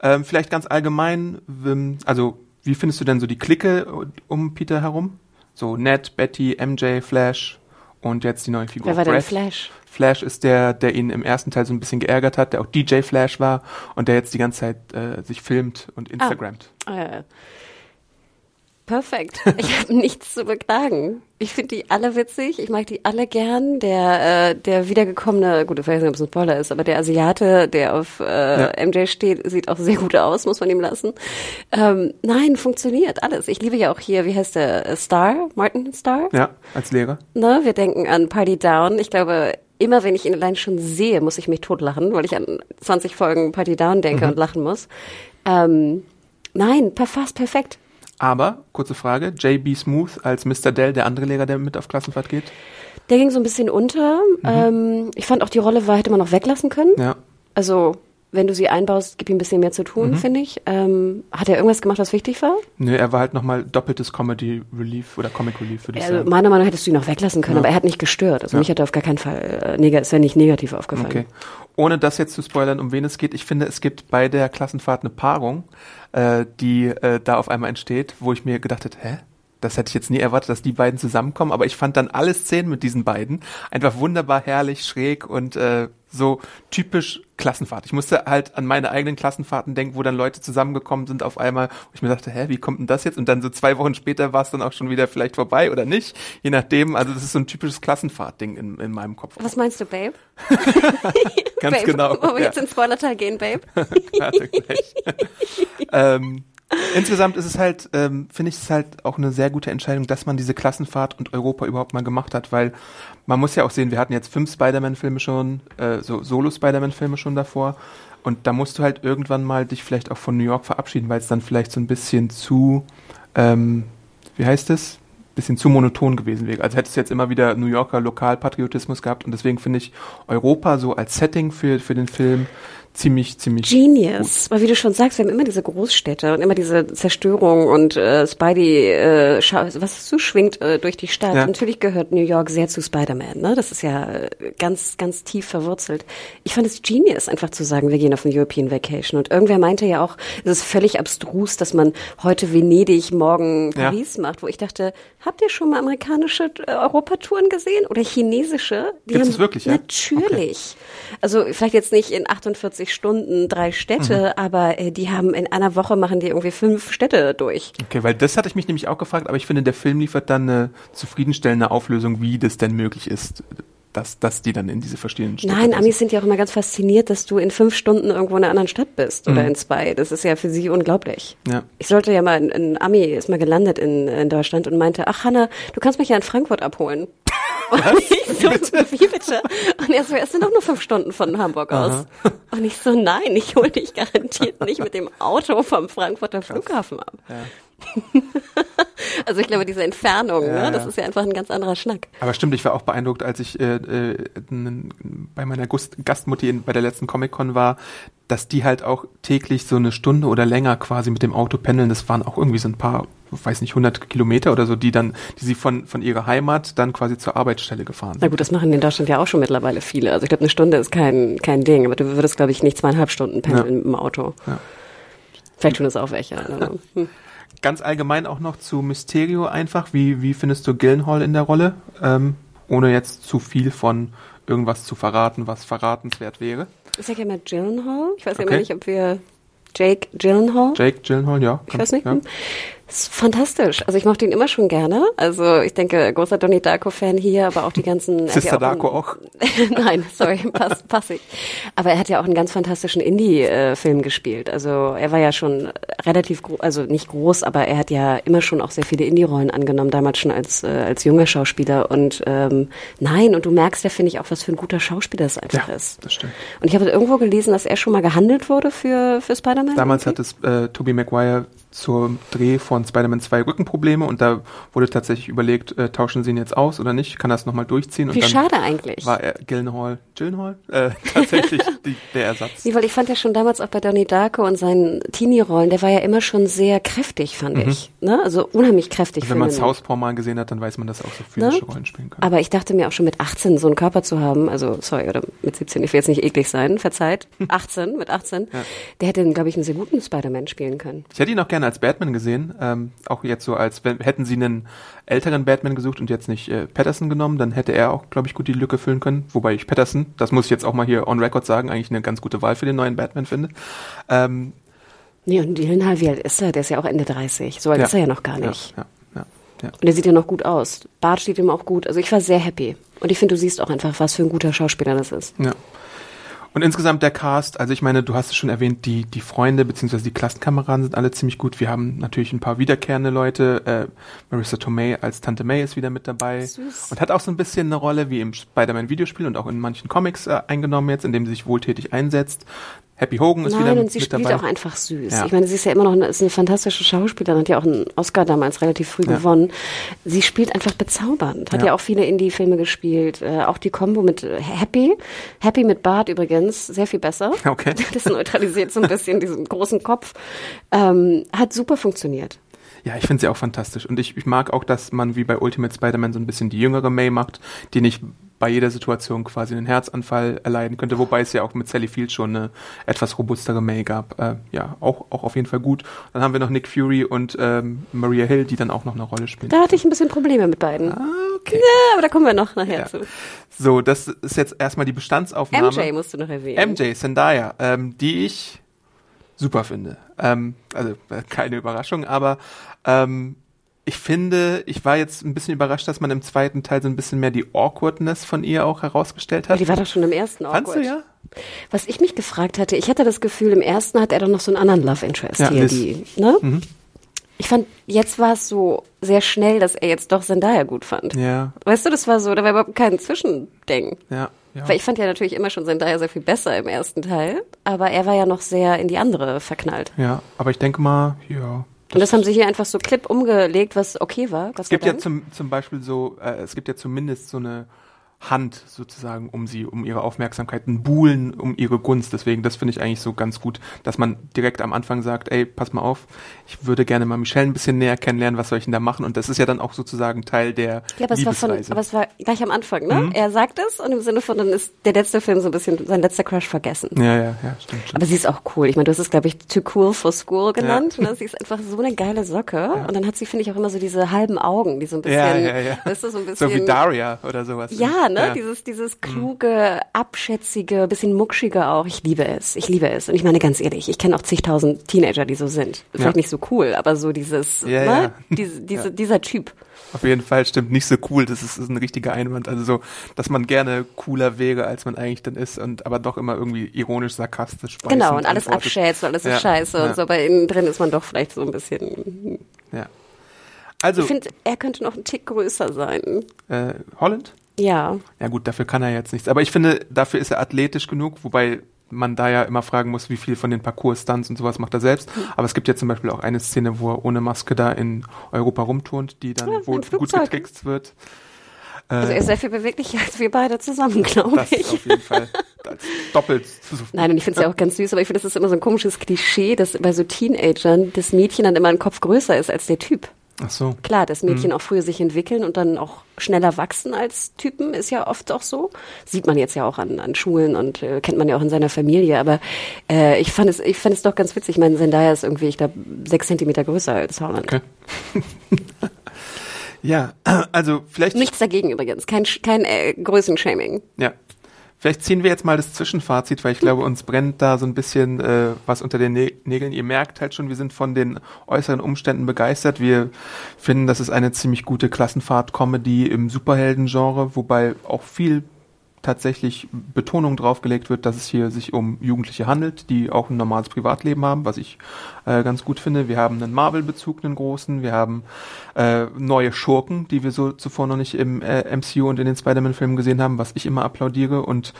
Ähm, vielleicht ganz allgemein, also wie findest du denn so die Clique um Peter herum? So Ned, Betty, MJ, Flash und jetzt die neue Figur Wer war denn. Flash? Flash ist der, der ihn im ersten Teil so ein bisschen geärgert hat, der auch DJ Flash war und der jetzt die ganze Zeit äh, sich filmt und Instagramt. Äh, perfekt. Ich habe nichts zu beklagen. Ich finde die alle witzig. Ich mag die alle gern. Der, äh, der wiedergekommene, gut, ich weiß nicht, ob es ein Spoiler ist, aber der Asiate, der auf äh, MJ steht, sieht auch sehr gut aus, muss man ihm lassen. Ähm, nein, funktioniert alles. Ich liebe ja auch hier, wie heißt der, äh, Star? Martin Star? Ja, als Lehrer. Ne, wir denken an Party Down. Ich glaube, immer wenn ich ihn allein schon sehe, muss ich mich totlachen, weil ich an 20 Folgen Party Down denke und lachen muss. Ähm, nein, fast perfekt. Aber, kurze Frage, JB Smooth als Mr. Dell, der andere Lehrer, der mit auf Klassenfahrt geht? Der ging so ein bisschen unter. Ähm, ich fand auch die Rolle war, hätte man noch weglassen können. Ja. Also, wenn du sie einbaust, gib ihm ein bisschen mehr zu tun, finde ich. Ähm, hat er irgendwas gemacht, was wichtig war? Nö, er war halt nochmal doppeltes Comedy Relief oder Comic Relief, würde ich Also, sagen. meiner Meinung nach hättest du ihn noch weglassen können, aber er hat nicht gestört. Also Ja. mich hat er auf gar keinen Fall, äh, ist ja nicht negativ aufgefallen. Okay. Ohne das jetzt zu spoilern, um wen es geht, ich finde, es gibt bei der Klassenfahrt eine Paarung, äh, die äh, da auf einmal entsteht, wo ich mir gedacht hätte, hä? Das hätte ich jetzt nie erwartet, dass die beiden zusammenkommen, aber ich fand dann alle Szenen mit diesen beiden einfach wunderbar herrlich, schräg und äh, so typisch Klassenfahrt. Ich musste halt an meine eigenen Klassenfahrten denken, wo dann Leute zusammengekommen sind auf einmal, wo ich mir dachte, hä, wie kommt denn das jetzt? Und dann so zwei Wochen später war es dann auch schon wieder vielleicht vorbei oder nicht, je nachdem. Also das ist so ein typisches Klassenfahrt-Ding in, in meinem Kopf. Was meinst du, Babe? Ganz Babe, genau. Wollen wir ja. jetzt ins Spoilerteil gehen, Babe? Ähm, insgesamt ist es halt, ähm, finde ich es halt auch eine sehr gute Entscheidung, dass man diese Klassenfahrt und Europa überhaupt mal gemacht hat, weil man muss ja auch sehen, wir hatten jetzt fünf Spider-Man-Filme schon, äh, so Solo-Spider-Man-Filme schon davor. Und da musst du halt irgendwann mal dich vielleicht auch von New York verabschieden, weil es dann vielleicht so ein bisschen zu, ähm, wie heißt es? Bisschen zu monoton gewesen wäre. Also hättest du jetzt immer wieder New Yorker Lokalpatriotismus gehabt und deswegen finde ich Europa so als Setting für, für den Film ziemlich, ziemlich Genius. Weil wie du schon sagst, wir haben immer diese Großstädte und immer diese Zerstörung und äh, Spidey, äh, was so schwingt äh, durch die Stadt. Ja. Natürlich gehört New York sehr zu Spider-Man, ne? Das ist ja äh, ganz, ganz tief verwurzelt. Ich fand es genius, einfach zu sagen, wir gehen auf eine European Vacation. Und irgendwer meinte ja auch, es ist völlig abstrus, dass man heute Venedig, morgen Ja. Paris macht, wo ich dachte, habt ihr schon mal amerikanische äh, Europatouren gesehen oder chinesische? Die haben es wirklich, ja? Natürlich. Also vielleicht jetzt nicht in 48 Stunden drei Städte, Mhm. aber äh, die haben in einer Woche machen die irgendwie fünf Städte durch. Okay, weil das hatte ich mich nämlich auch gefragt, aber ich finde, der Film liefert dann eine zufriedenstellende Auflösung, wie das denn möglich ist, dass, dass die dann in diese verschiedenen Städte Nein. Amis sind ja auch immer ganz fasziniert, dass du in fünf Stunden irgendwo in einer anderen Stadt bist oder Mhm. in zwei. Das ist ja für sie unglaublich. Ja. Ich sollte ja mal, ein Ami ist mal gelandet in, in Deutschland und meinte, ach Hanna, du kannst mich ja in Frankfurt abholen. Und ich so, wie bitte? Und er so, es sind doch nur fünf Stunden von Hamburg aus. Und ich so, nein, ich hole dich garantiert nicht mit dem Auto vom Frankfurter Flughafen ab. Ja. Also ich glaube, diese Entfernung, Ja, ne, das ja. ist ja einfach ein ganz anderer Schnack. Aber stimmt, ich war auch beeindruckt, als ich äh, äh, bei meiner Gust Gastmutti in, bei der letzten Comic-Con war, dass die halt auch täglich so eine Stunde oder länger quasi mit dem Auto pendeln. Das waren auch irgendwie so ein paar, weiß nicht, 100 Kilometer oder so, die dann, die sie von, von ihrer Heimat dann quasi zur Arbeitsstelle gefahren Na sind. gut, das machen in Deutschland ja auch schon mittlerweile viele. Also ich glaube, eine Stunde ist kein, kein Ding, aber du würdest, glaube ich, nicht zweieinhalb Stunden pendeln Ja. mit dem Auto. Ja. Vielleicht tun es auch welche. Hm. Ganz allgemein auch noch zu Mysterio einfach. Wie, wie findest du Gillenhall in der Rolle? Ähm, ohne jetzt zu viel von irgendwas zu verraten, was verratenswert wäre. Ich sage ja immer Gyllenhaal. Ich weiß ja Okay. immer nicht, ob wir Jake Gyllenhaal. Jake Gyllenhaal, ja. Ich weiß nicht. Ja. Ist fantastisch. Also ich mochte ihn immer schon gerne. Also ich denke, großer Donnie Darko-Fan hier, aber auch die ganzen... er Sister auch Darko auch. Nein, sorry, pass, pass ich. Aber er hat ja auch einen ganz fantastischen Indie-Film gespielt. Also er war ja schon relativ groß, also nicht groß, aber er hat ja immer schon auch sehr viele Indie-Rollen angenommen, damals schon als, äh, als junger Schauspieler. Und ähm, nein, und du merkst ja, finde ich, auch, was für ein guter Schauspieler es einfach Ja, ist. das stimmt. Und ich habe irgendwo gelesen, dass er schon mal gehandelt wurde für, für Spider-Man. Damals hat es äh, Tobey Maguire zum Dreh von Spider-Man 2 Rückenprobleme und da wurde tatsächlich überlegt, äh, tauschen sie ihn jetzt aus oder nicht, kann er es nochmal durchziehen und Wie schade eigentlich. war er Gyllenhaal, Gyllenhaal? Äh, tatsächlich die, der Ersatz. Nee, weil ich fand ja schon damals auch bei Donnie Darko und seinen Teenie-Rollen, der war ja immer schon sehr kräftig, fand ich. Ne? Also unheimlich kräftig. Mhm. Wenn man Southpaw mal gesehen hat, dann weiß man, dass auch so physische Rollen spielen kann. Aber ich dachte mir auch schon mit 18 so einen Körper zu haben, also sorry, oder mit 17, ich will jetzt nicht eklig sein, verzeiht, 18, mit 18, der hätte, glaube ich, einen sehr guten Spider-Man spielen können. Ich hätte ihn auch gerne als Batman gesehen, ähm, auch jetzt so als, wenn, hätten sie einen älteren Batman gesucht und jetzt nicht äh, Patterson genommen, dann hätte er auch, glaube ich, gut die Lücke füllen können. Wobei ich Patterson, das muss ich jetzt auch mal hier on record sagen, eigentlich eine ganz gute Wahl für den neuen Batman finde. Ähm, Nee, und Gyllenhaal, wie alt ist er? Der ist ja auch Ende 30. So alt ist er ja noch gar nicht. Ja, ja, ja. Und der sieht ja noch gut aus. Bart steht ihm auch gut. Also ich war sehr happy. Und ich finde, du siehst auch einfach, was für ein guter Schauspieler das ist. Ja. Und insgesamt der Cast, also ich meine, du hast es schon erwähnt, die, die Freunde bzw. die Klassenkameraden sind alle ziemlich gut. Wir haben natürlich ein paar wiederkehrende Leute. Äh, Marissa Tomei als Tante May ist wieder mit dabei. Süß. Und hat auch so ein bisschen eine Rolle wie im Spider-Man-Videospiel und auch in manchen Comics äh, eingenommen jetzt, indem sie sich wohltätig einsetzt. Happy Hogan ist wieder Nein, mit, und sie mit spielt auch einfach süß. Ja. Ich meine, sie ist ja immer noch eine, ist eine fantastische Schauspielerin, hat ja auch einen Oscar damals relativ früh Ja. gewonnen. Sie spielt einfach bezaubernd. Hat ja, Ja. auch viele Indie-Filme gespielt. Äh, auch die Kombo mit äh, Happy. Happy mit Bart übrigens, sehr viel besser. Okay. Das neutralisiert so ein bisschen diesen großen Kopf. Ähm, hat super funktioniert. Ja, ich finde sie auch fantastisch. Und ich, ich mag auch, dass man wie bei Ultimate Spider-Man so ein bisschen die jüngere May macht, die nicht bei jeder Situation quasi einen Herzanfall erleiden könnte, wobei es ja auch mit Sally Field schon eine etwas robustere May gab. Äh, ja, auch, auch auf jeden Fall gut. Dann haben wir noch Nick Fury und ähm, Maria Hill, die dann auch noch eine Rolle spielen. Da hatte ich ein bisschen Probleme mit beiden. Ah, okay. Ja, aber da kommen wir noch nachher Ja. zu. So, das ist jetzt erstmal die Bestandsaufnahme. MJ musst du noch erwähnen. MJ, Zendaya, ähm, die ich super finde. Ähm, also äh, keine Überraschung, aber ähm, ich finde, ich war jetzt ein bisschen überrascht, dass man im zweiten Teil so ein bisschen mehr die Awkwardness von ihr auch herausgestellt hat. die war doch schon im ersten Fandst du awkward. ja? Was ich mich gefragt hatte, ich hatte das Gefühl, im ersten hat er doch noch so einen anderen Love Interest Ja, hier. Liz. Die, ne? Mhm. Ich fand, jetzt war es so sehr schnell, dass er jetzt doch Zendaya gut fand. Ja, Weißt du, das war so, da war überhaupt kein Zwischending. ja, ja. Weil ich fand ja natürlich immer schon Zendaya sehr viel besser im ersten Teil, aber er war ja noch sehr in die andere verknallt. Ja, aber ich denke mal, ja. Und das haben sie hier einfach so klipp umgelegt, was okay war. Es gibt ja zum, zum Beispiel so, äh, es gibt ja zumindest so eine Hand sozusagen um sie, um ihre Aufmerksamkeit, ein Buhlen um ihre Gunst. Deswegen, das finde ich eigentlich so ganz gut, dass man direkt am Anfang sagt, ey, pass mal auf, ich würde gerne mal Michelle ein bisschen näher kennenlernen, was soll ich denn da machen? Und das ist ja dann auch sozusagen Teil der Ja, aber es, war von, aber es war gleich am Anfang, ne? Mhm. Er sagt es und im Sinne von, dann ist der letzte Film so ein bisschen sein letzter Crush vergessen. ja, ja, ja, stimmt, stimmt. Aber sie ist auch cool. Ich meine, du hast es, glaube ich, too cool for school genannt. Ne? Sie ist einfach so eine geile Socke. Und dann hat sie, finde ich, auch immer so diese halben Augen, die so ein bisschen, ja, ja, ja. weißt du, so ein bisschen. so wie Daria oder sowas. Ja, ne? Ja. Dieses, dieses kluge, abschätzige, bisschen muckschige auch. Ich liebe es. Ich liebe es. Und ich meine ganz ehrlich, ich kenne auch zigtausend Teenager, die so sind. Vielleicht Ja. nicht so cool, aber so dieses, Ja, ne? Diese, diese, dieser Typ. Auf jeden Fall stimmt nicht so cool. Das ist, ist ein richtiger Einwand. Also so, dass man gerne cooler wäre, als man eigentlich dann ist und aber doch immer irgendwie ironisch, sarkastisch. Genau, und alles antwortet. abschätzt und alles ist scheiße und so. Aber innen drin ist man doch vielleicht so ein bisschen. Ja. Also, Ich finde, er könnte noch ein Tick größer sein. äh, Holland? Ja. Ja gut, dafür kann er jetzt nichts. Aber ich finde, dafür ist er athletisch genug, wobei man da ja immer fragen muss, wie viel von den Parcours-Stunts und sowas macht er selbst. Aber es gibt ja zum Beispiel auch eine Szene, wo er ohne Maske da in Europa rumturnt, die dann Ja, wo im gut getrickst wird. Also er ist sehr viel beweglicher als wir beide zusammen, glaube Das ich. ist auf jeden Fall als doppelt so Nein, und ich finde es ja auch ganz süß, aber ich finde, das ist immer so ein komisches Klischee, dass bei so Teenagern das Mädchen dann immer ein Kopf größer ist als der Typ. Ach so. Klar, dass Mädchen auch früher sich entwickeln und dann auch schneller wachsen als Typen, ist ja oft auch so. Sieht man jetzt ja auch an, an Schulen und äh, kennt man ja auch in seiner Familie. Aber äh, ich fand es, ich fand es doch ganz witzig. Ich meine, Zendaya ist irgendwie, ich glaube, sechs Zentimeter größer als Holland. Okay. ja, also vielleicht Nichts dagegen übrigens, kein, kein äh, Größenshaming. Ja. Vielleicht ziehen wir jetzt mal das Zwischenfazit, weil ich glaube, uns brennt da so ein bisschen äh, was unter den Nä- Nägeln. Ihr merkt halt schon, wir sind von den äußeren Umständen begeistert. Wir finden, das ist eine ziemlich gute Klassenfahrt-Comedy im Superhelden-Genre, wobei auch viel tatsächlich Betonung draufgelegt wird, dass es hier sich um Jugendliche handelt, die auch ein normales Privatleben haben, was ich äh, ganz gut finde. Wir haben einen Marvel-Bezug, einen großen. Wir haben äh, neue Schurken, die wir so zuvor noch nicht im äh, MCU und in den Spider-Man-Filmen gesehen haben, was ich immer applaudiere und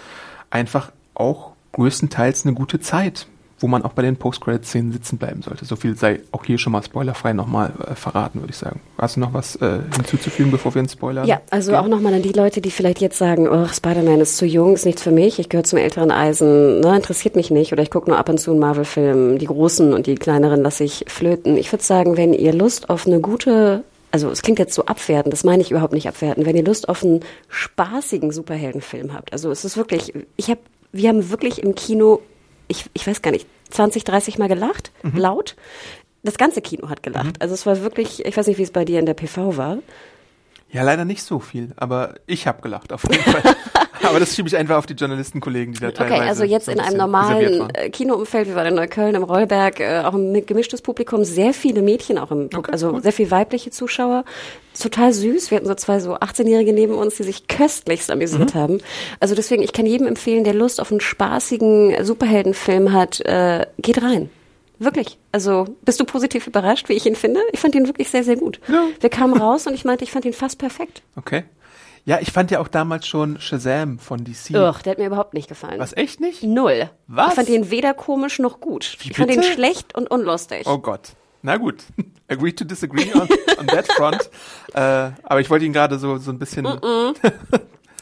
einfach auch größtenteils eine gute Zeit, wo man auch bei den Post-Credit-Szenen sitzen bleiben sollte. So viel sei auch hier schon mal spoilerfrei nochmal äh, verraten, würde ich sagen. Hast du noch was äh, hinzuzufügen, bevor wir ins Spoiler Ja, also gehen? auch nochmal an die Leute, die vielleicht jetzt sagen, oh, Spider-Man ist zu jung, ist nichts für mich, ich gehöre zum älteren Eisen, ne, interessiert mich nicht oder ich gucke nur ab und zu einen Marvel-Film, die großen und die kleineren lasse ich flöten. Ich würde sagen, wenn ihr Lust auf eine gute, also es klingt jetzt so abwertend, das meine ich überhaupt nicht abwertend, wenn ihr Lust auf einen spaßigen Superheldenfilm habt, also es ist wirklich, ich habe, wir haben wirklich im Kino, ich, ich weiß gar nicht, 20, 30 Mal gelacht, laut. Das ganze Kino hat gelacht. Also es war wirklich, ich weiß nicht, wie es bei dir in der PV war. Ja, leider nicht so viel, aber ich habe gelacht auf jeden Fall. aber das schiebe ich einfach auf die Journalistenkollegen, die da teilweise Okay, also jetzt in einem normalen äh, Kinoumfeld, wir waren in Neukölln, im Rollberg, äh, auch ein gemischtes Publikum, sehr viele Mädchen auch im, Okay, also cool. sehr viel weibliche Zuschauer. Total süß. Wir hatten so zwei so 18-Jährige neben uns, die sich köstlichst amüsiert Mhm. haben. Also deswegen, ich kann jedem empfehlen, der Lust auf einen spaßigen Superheldenfilm hat, äh, geht rein. Wirklich. Also bist du positiv überrascht, wie ich ihn finde? Ich fand ihn wirklich sehr, sehr gut. Ja. Wir kamen raus und ich meinte, ich fand ihn fast perfekt. Okay. Ja, ich fand ja auch damals schon Shazam von DC. Ugh, der hat mir überhaupt nicht gefallen. Was, echt nicht? Null. Was? Ich fand ihn weder komisch noch gut. Wie ich fand ihn bitte? schlecht und unlustig. Oh Gott. Na gut. Agree to disagree on, on that front. Äh, aber ich wollte ihn gerade so, so ein bisschen.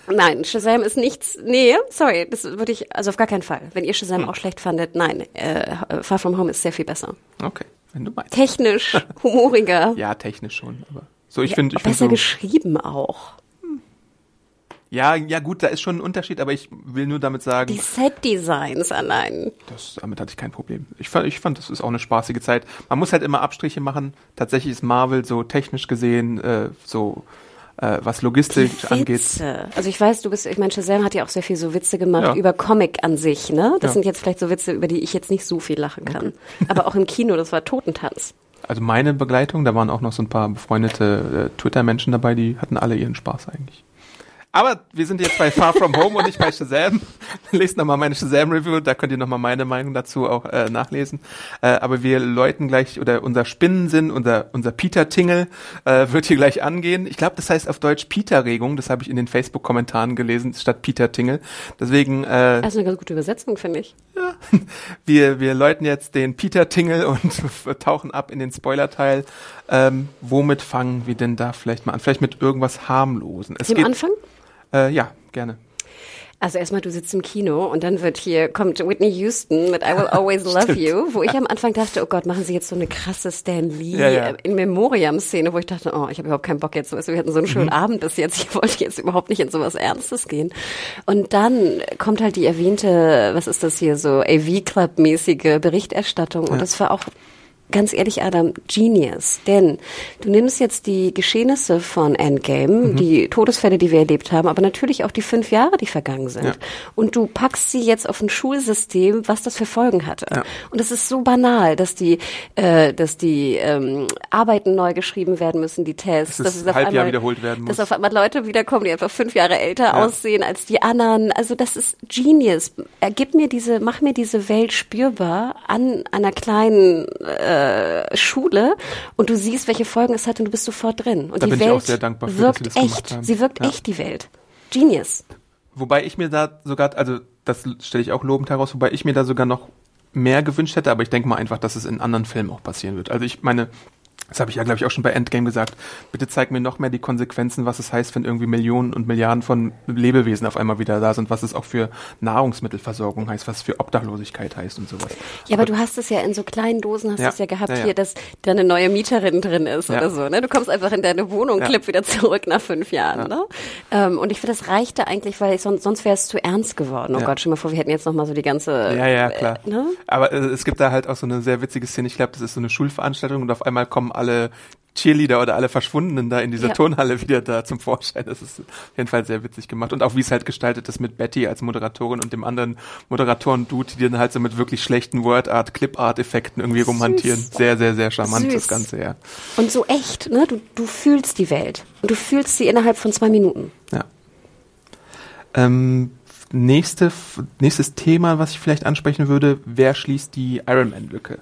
Nein, Shazam ist nichts. Nee, sorry, das würde ich, also auf gar keinen Fall. Wenn ihr Shazam Hm. auch schlecht fandet, nein, äh, Far From Home ist sehr viel besser. Okay, wenn du meinst. Technisch, humoriger, Ja, technisch schon, aber. So, ich finde, ich besser so, geschrieben auch. Ja, ja gut, da ist schon ein Unterschied, aber ich will nur damit sagen, Die Set-Designs allein. Das, damit hatte ich kein Problem. Ich fand, ich fand, das ist auch eine spaßige Zeit. Man muss halt immer Abstriche machen. Tatsächlich ist Marvel so technisch gesehen, äh, so äh, was Logistik angeht. Witze. Also ich weiß, du bist, ich meine, Shazam hat ja auch sehr viel so Witze gemacht Ja. über Comic an sich, ne? Das Ja. sind jetzt vielleicht so Witze, über die ich jetzt nicht so viel lachen kann. Aber auch im Kino, das war Totentanz. Also meine Begleitung, da waren auch noch so ein paar befreundete äh, Twitter-Menschen dabei, die hatten alle ihren Spaß eigentlich. Aber wir sind jetzt bei Far From Home und nicht bei Shazam. Lest nochmal meine Shazam-Review, da könnt ihr nochmal meine Meinung dazu auch äh, nachlesen. Äh, aber wir läuten gleich, oder unser Spinnensinn, unser, unser Peter-Tingle äh, wird hier gleich angehen. Ich glaube, das heißt auf Deutsch Peter-Regung, das habe ich in den Facebook-Kommentaren gelesen, statt Peter-Tingle. Deswegen äh, Das ist eine ganz gute Übersetzung, finde ich. wir, wir läuten jetzt den Peter Tingle und tauchen ab in den Spoiler-Teil. Ähm, womit fangen wir denn da vielleicht mal an? Vielleicht mit irgendwas harmlosen. Es Dem Anfang? Äh, ja, gerne. Also erstmal, du sitzt im Kino und dann wird hier, kommt Whitney Houston mit I Will Always Love You, wo ich am Anfang dachte, oh Gott, machen sie jetzt so eine krasse Stan Lee Ja, ja. äh, in Memoriam-Szene, wo ich dachte, oh, ich habe überhaupt keinen Bock jetzt. Du, wir hatten so einen Mhm. schönen Abend bis jetzt, ich wollte jetzt überhaupt nicht in sowas Ernstes gehen. Und dann kommt halt die erwähnte, was ist das hier, so AV-Club-mäßige Berichterstattung und das war auch Ganz ehrlich, Adam, Genius. Denn du nimmst jetzt die Geschehnisse von Endgame, Mhm. die Todesfälle, die wir erlebt haben, aber natürlich auch die fünf Jahre, die vergangen sind. Ja. Und du packst sie jetzt auf ein Schulsystem, was das für Folgen hatte. Ja. Und es ist so banal, dass die, äh, dass die ähm, Arbeiten neu geschrieben werden müssen, die Tests. Dass es es auf Halbjahr einmal- wiederholt werden muss. Dass auf einmal Leute wiederkommen, die einfach fünf Jahre älter Ja. aussehen als die anderen. Also das ist Genius. Äh, Gib mir diese, mach mir diese Welt spürbar an einer kleinen äh, Schule und du siehst, welche Folgen es hat und du bist sofort drin. Und Da die bin ich Welt auch sehr dankbar für, dass wirkt sie echt. Sie wirkt Ja. echt, die Welt. Genius. Wobei ich mir da sogar, also das stelle ich auch lobend heraus, wobei ich mir da sogar noch mehr gewünscht hätte, aber ich denke mal einfach, dass es in anderen Filmen auch passieren wird. Also ich meine, das habe ich ja, glaube ich, auch schon bei Endgame gesagt. Bitte zeig mir noch mehr die Konsequenzen, was es heißt, wenn irgendwie Millionen und Milliarden von Lebewesen auf einmal wieder da sind, was es auch für Nahrungsmittelversorgung heißt, was es für Obdachlosigkeit heißt und sowas. Ja, aber, aber du hast es ja in so kleinen Dosen, hast ja, du es ja gehabt ja, ja. hier, dass da eine neue Mieterin drin ist oder so. Ne? Du kommst einfach in deine Wohnung, klipp wieder zurück nach fünf Jahren. Ja. Ne? Ähm, und ich finde, das reichte eigentlich, weil sonst, sonst wäre es zu ernst geworden. Oh. Gott, dir mal vor, wir hätten jetzt noch mal so die ganze... Ja, ja, klar. Äh, ne? Aber äh, es gibt da halt auch so eine sehr witzige Szene. Ich glaube, das ist so eine Schulveranstaltung und auf einmal kommen alle Cheerleader oder alle Verschwundenen da in dieser Ja. Turnhalle wieder da zum Vorschein. Das ist auf jeden Fall sehr witzig gemacht. Und auch wie es halt gestaltet ist mit Betty als Moderatorin und dem anderen Moderatoren-Dude, die dann halt so mit wirklich schlechten Word-Art, Clip-Art-Effekten irgendwie Süß. rumhantieren. Sehr, sehr, sehr charmant Süß. das Ganze, ja. Und so echt, ne? Du, du fühlst die Welt. Und du fühlst sie innerhalb von zwei Minuten. Ja. Ähm, nächste, nächstes Thema, was ich vielleicht ansprechen würde, wer schließt die Iron Man-Lücke?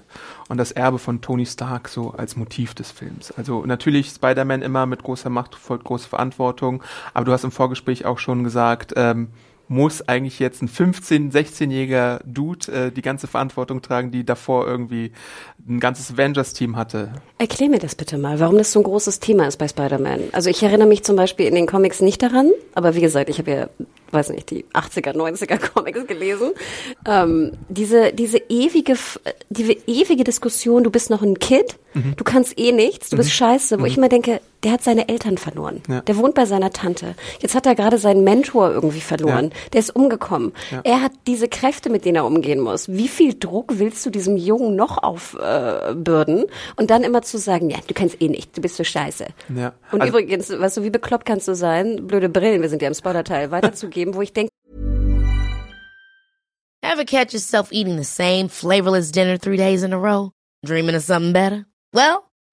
Und das Erbe von Tony Stark so als Motiv des Films. Also natürlich Spider-Man immer mit großer Macht folgt große Verantwortung, aber du hast im Vorgespräch auch schon gesagt, ähm, muss eigentlich jetzt ein 15-, 16-jähriger Dude äh, die ganze Verantwortung tragen, die davor irgendwie ein ganzes Avengers-Team hatte. Erklär mir das bitte mal, warum das so ein großes Thema ist bei Spider-Man. Also ich erinnere mich zum Beispiel in den Comics nicht daran, aber wie gesagt, ich habe ja, weiß nicht, die 80er, 90er Comics gelesen. Ähm, diese, diese ewige, diese ewige Diskussion, du bist noch ein Kid, du kannst eh nichts, du bist scheiße, wo ich immer denke, der hat seine Eltern verloren. Ja. Der wohnt bei seiner Tante. Jetzt hat er gerade seinen Mentor irgendwie verloren. Der ist umgekommen. Ja. Er hat diese Kräfte, mit denen er umgehen muss. Wie viel Druck willst du diesem Jungen noch aufbürden? Äh, und dann immer zu sagen, ja, du kannst eh nicht, du bist so scheiße. Ja. Und Also- übrigens, weißt du, wie bekloppt kannst du sein, blöde Brillen, wir sind ja im Spoiler-Teil, weiterzugeben, wo ich denke, Ever catch yourself eating the same flavorless dinner three days in a row? Dreaming of something better? Well,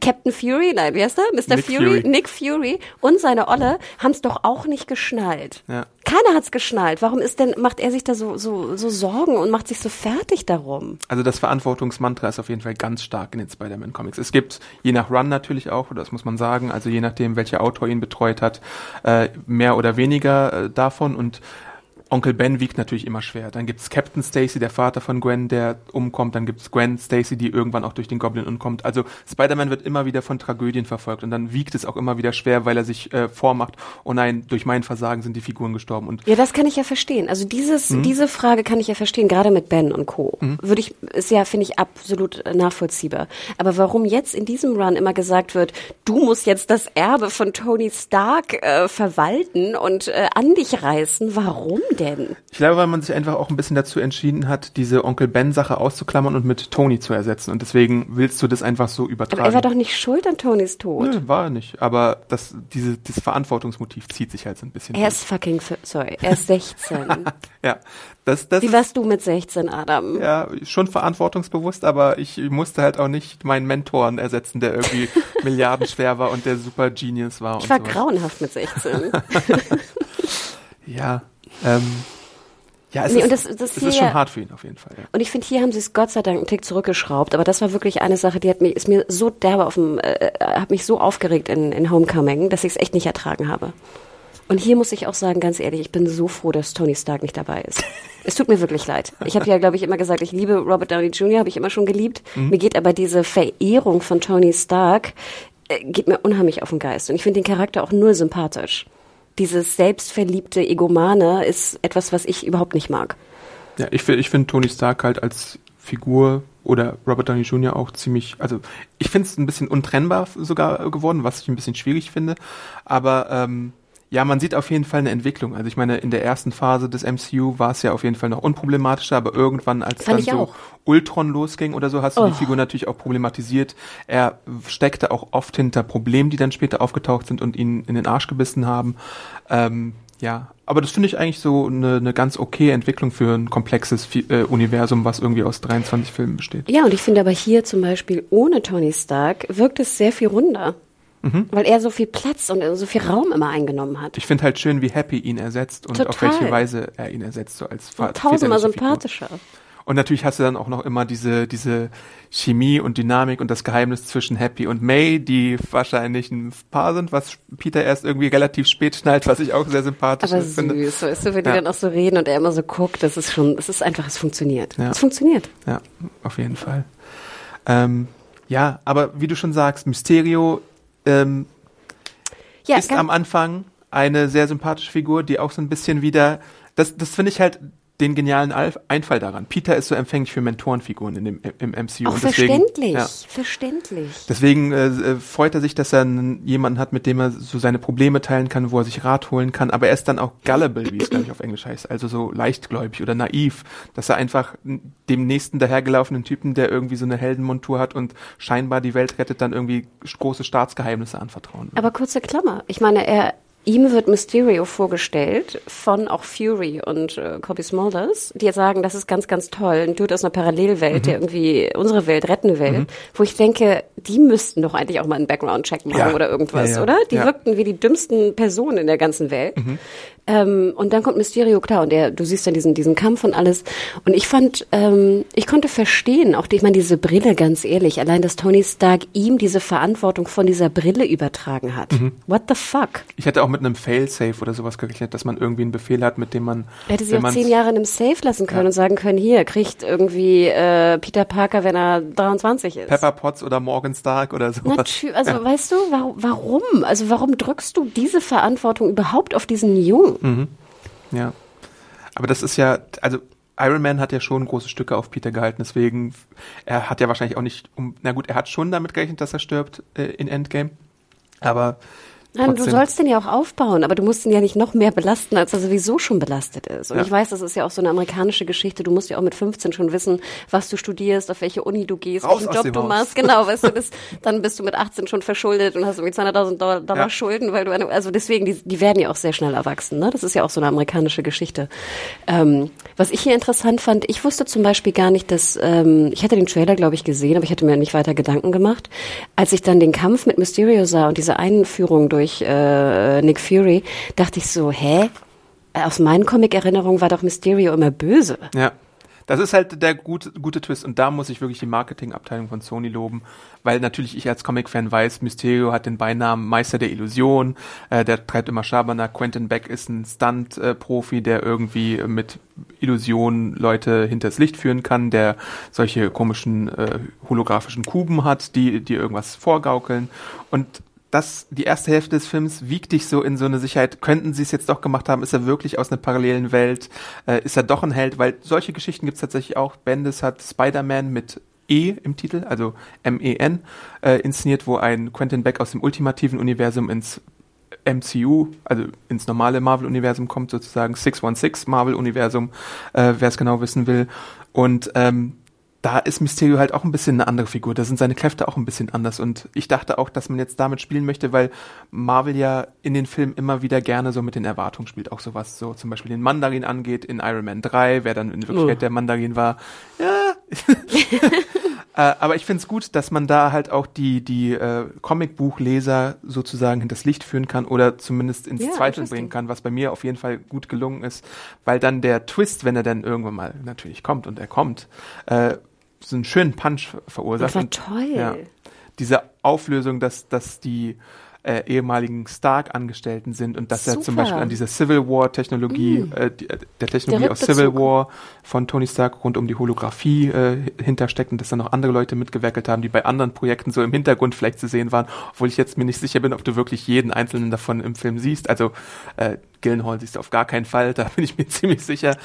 Captain Fury, nein, wie heißt er? Mr. Nick Fury, Fury. Nick Fury und seine Olle haben es doch auch nicht geschnallt. Ja. Keiner hat's geschnallt. Warum ist denn, macht er sich da so, so, so Sorgen und macht sich so fertig darum? Also das Verantwortungsmantra ist auf jeden Fall ganz stark in den Spider-Man-Comics. Es gibt je nach Run natürlich auch, das muss man sagen, also je nachdem, welcher Autor ihn betreut hat, äh, mehr oder weniger äh, davon und Onkel Ben wiegt natürlich immer schwer. Dann gibt's Captain Stacy, der Vater von Gwen, der umkommt. Dann gibt's Gwen Stacy, die irgendwann auch durch den Goblin umkommt. Also Spider-Man wird immer wieder von Tragödien verfolgt und dann wiegt es auch immer wieder schwer, weil er sich äh, vormacht, oh nein, durch mein Versagen sind die Figuren gestorben. Und Ja, das kann ich ja verstehen. Also dieses, Mhm. diese Frage kann ich ja verstehen, gerade mit Ben und Co. Würde ich, ist ja, finde ich, absolut nachvollziehbar. Aber warum jetzt in diesem Run immer gesagt wird, du musst jetzt das Erbe von Tony Stark äh, verwalten und äh, an dich reißen, warum denn? Ich glaube, weil man sich einfach auch ein bisschen dazu entschieden hat, diese Onkel Ben-Sache auszuklammern und mit Tony zu ersetzen. Und deswegen willst du das einfach so übertragen. Aber er war doch nicht schuld an Tonys Tod. Nö, war er nicht. Aber das, diese, dieses Verantwortungsmotiv zieht sich halt so ein bisschen. Er ist fucking, sorry, er ist 16. durch. ja, das, das Wie warst du mit 16, Adam? ja schon verantwortungsbewusst, aber ich musste halt auch nicht meinen Mentoren ersetzen, der irgendwie milliardenschwer war und der super Genius war. Ich war sowas. grauenhaft mit 16. Ja, ähm, ja, es Nee, ist, und das- das es ist schon hart für ihn auf jeden Fall. Ja. Und ich finde, hier haben sie es Gott sei Dank einen Tick zurückgeschraubt. Aber das war wirklich eine Sache, die hat mich, ist mir so derbe auf dem, äh, hat mich so aufgeregt in, in Homecoming, dass ich es echt nicht ertragen habe. Und hier muss ich auch sagen, ganz ehrlich, ich bin so froh, dass Tony Stark nicht dabei ist. Es tut mir wirklich leid. Ich habe ja, glaube ich, immer gesagt, ich liebe Robert Downey Jr., habe ich immer schon geliebt. Mir geht aber diese Verehrung von Tony Stark, äh, geht mir unheimlich auf den Geist. Und ich finde den Charakter auch null sympathisch. Dieses selbstverliebte Egomane ist etwas, was ich überhaupt nicht mag. Ja, ich, fi- ich finde Tony Stark halt als Figur oder Robert Downey Jr. auch ziemlich, also ich finde es ein bisschen untrennbar sogar geworden, was ich ein bisschen schwierig finde. Aber ähm, ja, man sieht auf jeden Fall eine Entwicklung. Also ich meine, in der ersten Phase des MCU war es ja auf jeden Fall noch unproblematischer, aber irgendwann, als Fand dann so auch. Ultron losging oder so, hast du Oh. die Figur natürlich auch problematisiert. Er steckte auch oft hinter Problemen, die dann später aufgetaucht sind und ihn in den Arsch gebissen haben. Ähm, ja, aber das finde ich eigentlich so eine, eine ganz okay Entwicklung für ein komplexes äh, Universum, was irgendwie aus 23 Filmen besteht. Ja, und ich finde aber hier zum Beispiel ohne Tony Stark wirkt es sehr viel runder. Mhm. Weil er so viel Platz und so viel Raum immer eingenommen hat. Ich finde halt schön, wie Happy ihn ersetzt und Total. auf welche Weise er ihn ersetzt, so als Vater. Tausendmal sympathischer. Und natürlich hast du dann auch noch immer diese, diese Chemie und Dynamik und das Geheimnis zwischen Happy und May, die wahrscheinlich ein Paar sind, was Peter erst irgendwie relativ spät schnallt, was ich auch sehr sympathisch Aber finde. süß, weißt du, wenn die dann auch so reden und er immer so guckt, das ist schon, es ist einfach, es funktioniert. Ja. Es funktioniert. Ja, auf jeden Fall. Ähm, ja, aber wie du schon sagst, Mysterio ähm, ja, ist am Anfang eine sehr sympathische Figur, die auch so ein bisschen wieder, das, das finde ich halt den genialen Einfall daran. Peter ist so empfänglich für Mentorenfiguren in dem, im MCU. Auch und deswegen, verständlich, ja, verständlich. Deswegen äh, äh, freut er sich, dass er einen, jemanden hat, mit dem er so seine Probleme teilen kann, wo er sich Rat holen kann. Aber er ist dann auch gullible, wie es glaube ich auf Englisch heißt, also so leichtgläubig oder naiv, dass er einfach dem nächsten dahergelaufenen Typen, der irgendwie so eine Heldenmontur hat und scheinbar die Welt rettet, dann irgendwie große Staatsgeheimnisse anvertrauen will. Aber kurze Klammer. Ich meine, er Ihm wird Mysterio vorgestellt von auch Fury und äh, Cobie Smulders, die jetzt sagen, das ist ganz, ganz toll. Ein Dude aus einer Parallelwelt, mhm. der irgendwie unsere Welt retten will. Mhm. Wo ich denke, die müssten doch eigentlich auch mal einen Background-Check machen ja. oder irgendwas, ja, ja. oder? Die wirkten wie die dümmsten Personen in der ganzen Welt. Mhm. Ähm, und dann kommt Mysterio, klar, und der, du siehst dann diesen, diesen Kampf und alles. Und ich fand, ähm, ich konnte verstehen, auch ich meine, diese Brille, ganz ehrlich, allein, dass Tony Stark ihm diese Verantwortung von dieser Brille übertragen hat. Mhm. What the fuck? Ich hätte auch mit einem Fail-Safe oder sowas gerechnet, dass man irgendwie einen Befehl hat, mit dem man. Er hätte sie auch zehn Jahre in einem Safe lassen können und sagen können, hier, kriegt irgendwie äh, Peter Parker, wenn er 23 ist. Pepper Potts oder Morgan Stark oder sowas. Natürlich, also ja. weißt du, warum? Also warum drückst du diese Verantwortung überhaupt auf diesen Jungen? Mhm. Ja. Aber das ist ja, also Iron Man hat ja schon große Stücke auf Peter gehalten, deswegen, er hat ja wahrscheinlich auch nicht, um, na gut, er hat schon damit gerechnet, dass er stirbt äh, in Endgame. Aber Nein, du sollst den ja auch aufbauen, aber du musst ihn ja nicht noch mehr belasten, als er sowieso schon belastet ist. Und ja. ich weiß, das ist ja auch so eine amerikanische Geschichte. Du musst ja auch mit 15 schon wissen, was du studierst, auf welche Uni du gehst, Raus welchen Job du Haus. machst. Genau, weißt du, bist, dann bist du mit 18 schon verschuldet und hast irgendwie 200.000 Dollar, Dollar ja. Schulden, weil du eine, also deswegen, die, die werden ja auch sehr schnell erwachsen. Ne? Das ist ja auch so eine amerikanische Geschichte. Ähm, was ich hier interessant fand, ich wusste zum Beispiel gar nicht, dass, ähm, ich hatte den Trailer, glaube ich, gesehen, aber ich hatte mir nicht weiter Gedanken gemacht. Als ich dann den Kampf mit Mysterio sah und diese Einführung durch äh, Nick Fury, dachte ich so, hä? Aus meinen Comic-Erinnerungen war doch Mysterio immer böse. Ja. Das ist halt der gute, gute Twist und da muss ich wirklich die Marketingabteilung von Sony loben, weil natürlich ich als Comic-Fan weiß, Mysterio hat den Beinamen Meister der Illusion, äh, der treibt immer Schabernack, Quentin Beck ist ein Stunt-Profi, der irgendwie mit Illusionen Leute hinters Licht führen kann, der solche komischen äh, holographischen Kuben hat, die, die irgendwas vorgaukeln und das, die erste Hälfte des Films wiegt dich so in so eine Sicherheit. Könnten sie es jetzt doch gemacht haben? Ist er wirklich aus einer parallelen Welt? Äh, ist er doch ein Held? Weil solche Geschichten gibt es tatsächlich auch. Bendis hat Spider-Man mit E im Titel, also M-E-N, äh, inszeniert, wo ein Quentin Beck aus dem ultimativen Universum ins MCU, also ins normale Marvel-Universum kommt, sozusagen 616 Marvel-Universum, äh, wer es genau wissen will. Und ähm, da ist Mysterio halt auch ein bisschen eine andere Figur. Da sind seine Kräfte auch ein bisschen anders. Und ich dachte auch, dass man jetzt damit spielen möchte, weil Marvel ja in den Filmen immer wieder gerne so mit den Erwartungen spielt. Auch so was so zum Beispiel den Mandarin angeht in Iron Man 3, wer dann in Wirklichkeit oh. der Mandarin war. Ja. äh, aber ich finde es gut, dass man da halt auch die, die äh, Comicbuchleser sozusagen hinters Licht führen kann oder zumindest ins ja, Zweifel bringen kann, was bei mir auf jeden Fall gut gelungen ist. Weil dann der Twist, wenn er dann irgendwann mal natürlich kommt und er kommt, äh, so einen schönen Punch verursacht. Das war toll. Ja, diese Auflösung, dass, dass die äh, ehemaligen Stark-Angestellten sind und dass Super. er zum Beispiel an dieser Civil War-Technologie, mm. äh, der Technologie der aus Civil War von Tony Stark rund um die Holographie äh, hintersteckt und dass da noch andere Leute mitgewerkelt haben, die bei anderen Projekten so im Hintergrund vielleicht zu sehen waren, obwohl ich jetzt mir nicht sicher bin, ob du wirklich jeden einzelnen davon im Film siehst. Also äh, Gillenhall siehst du auf gar keinen Fall, da bin ich mir ziemlich sicher.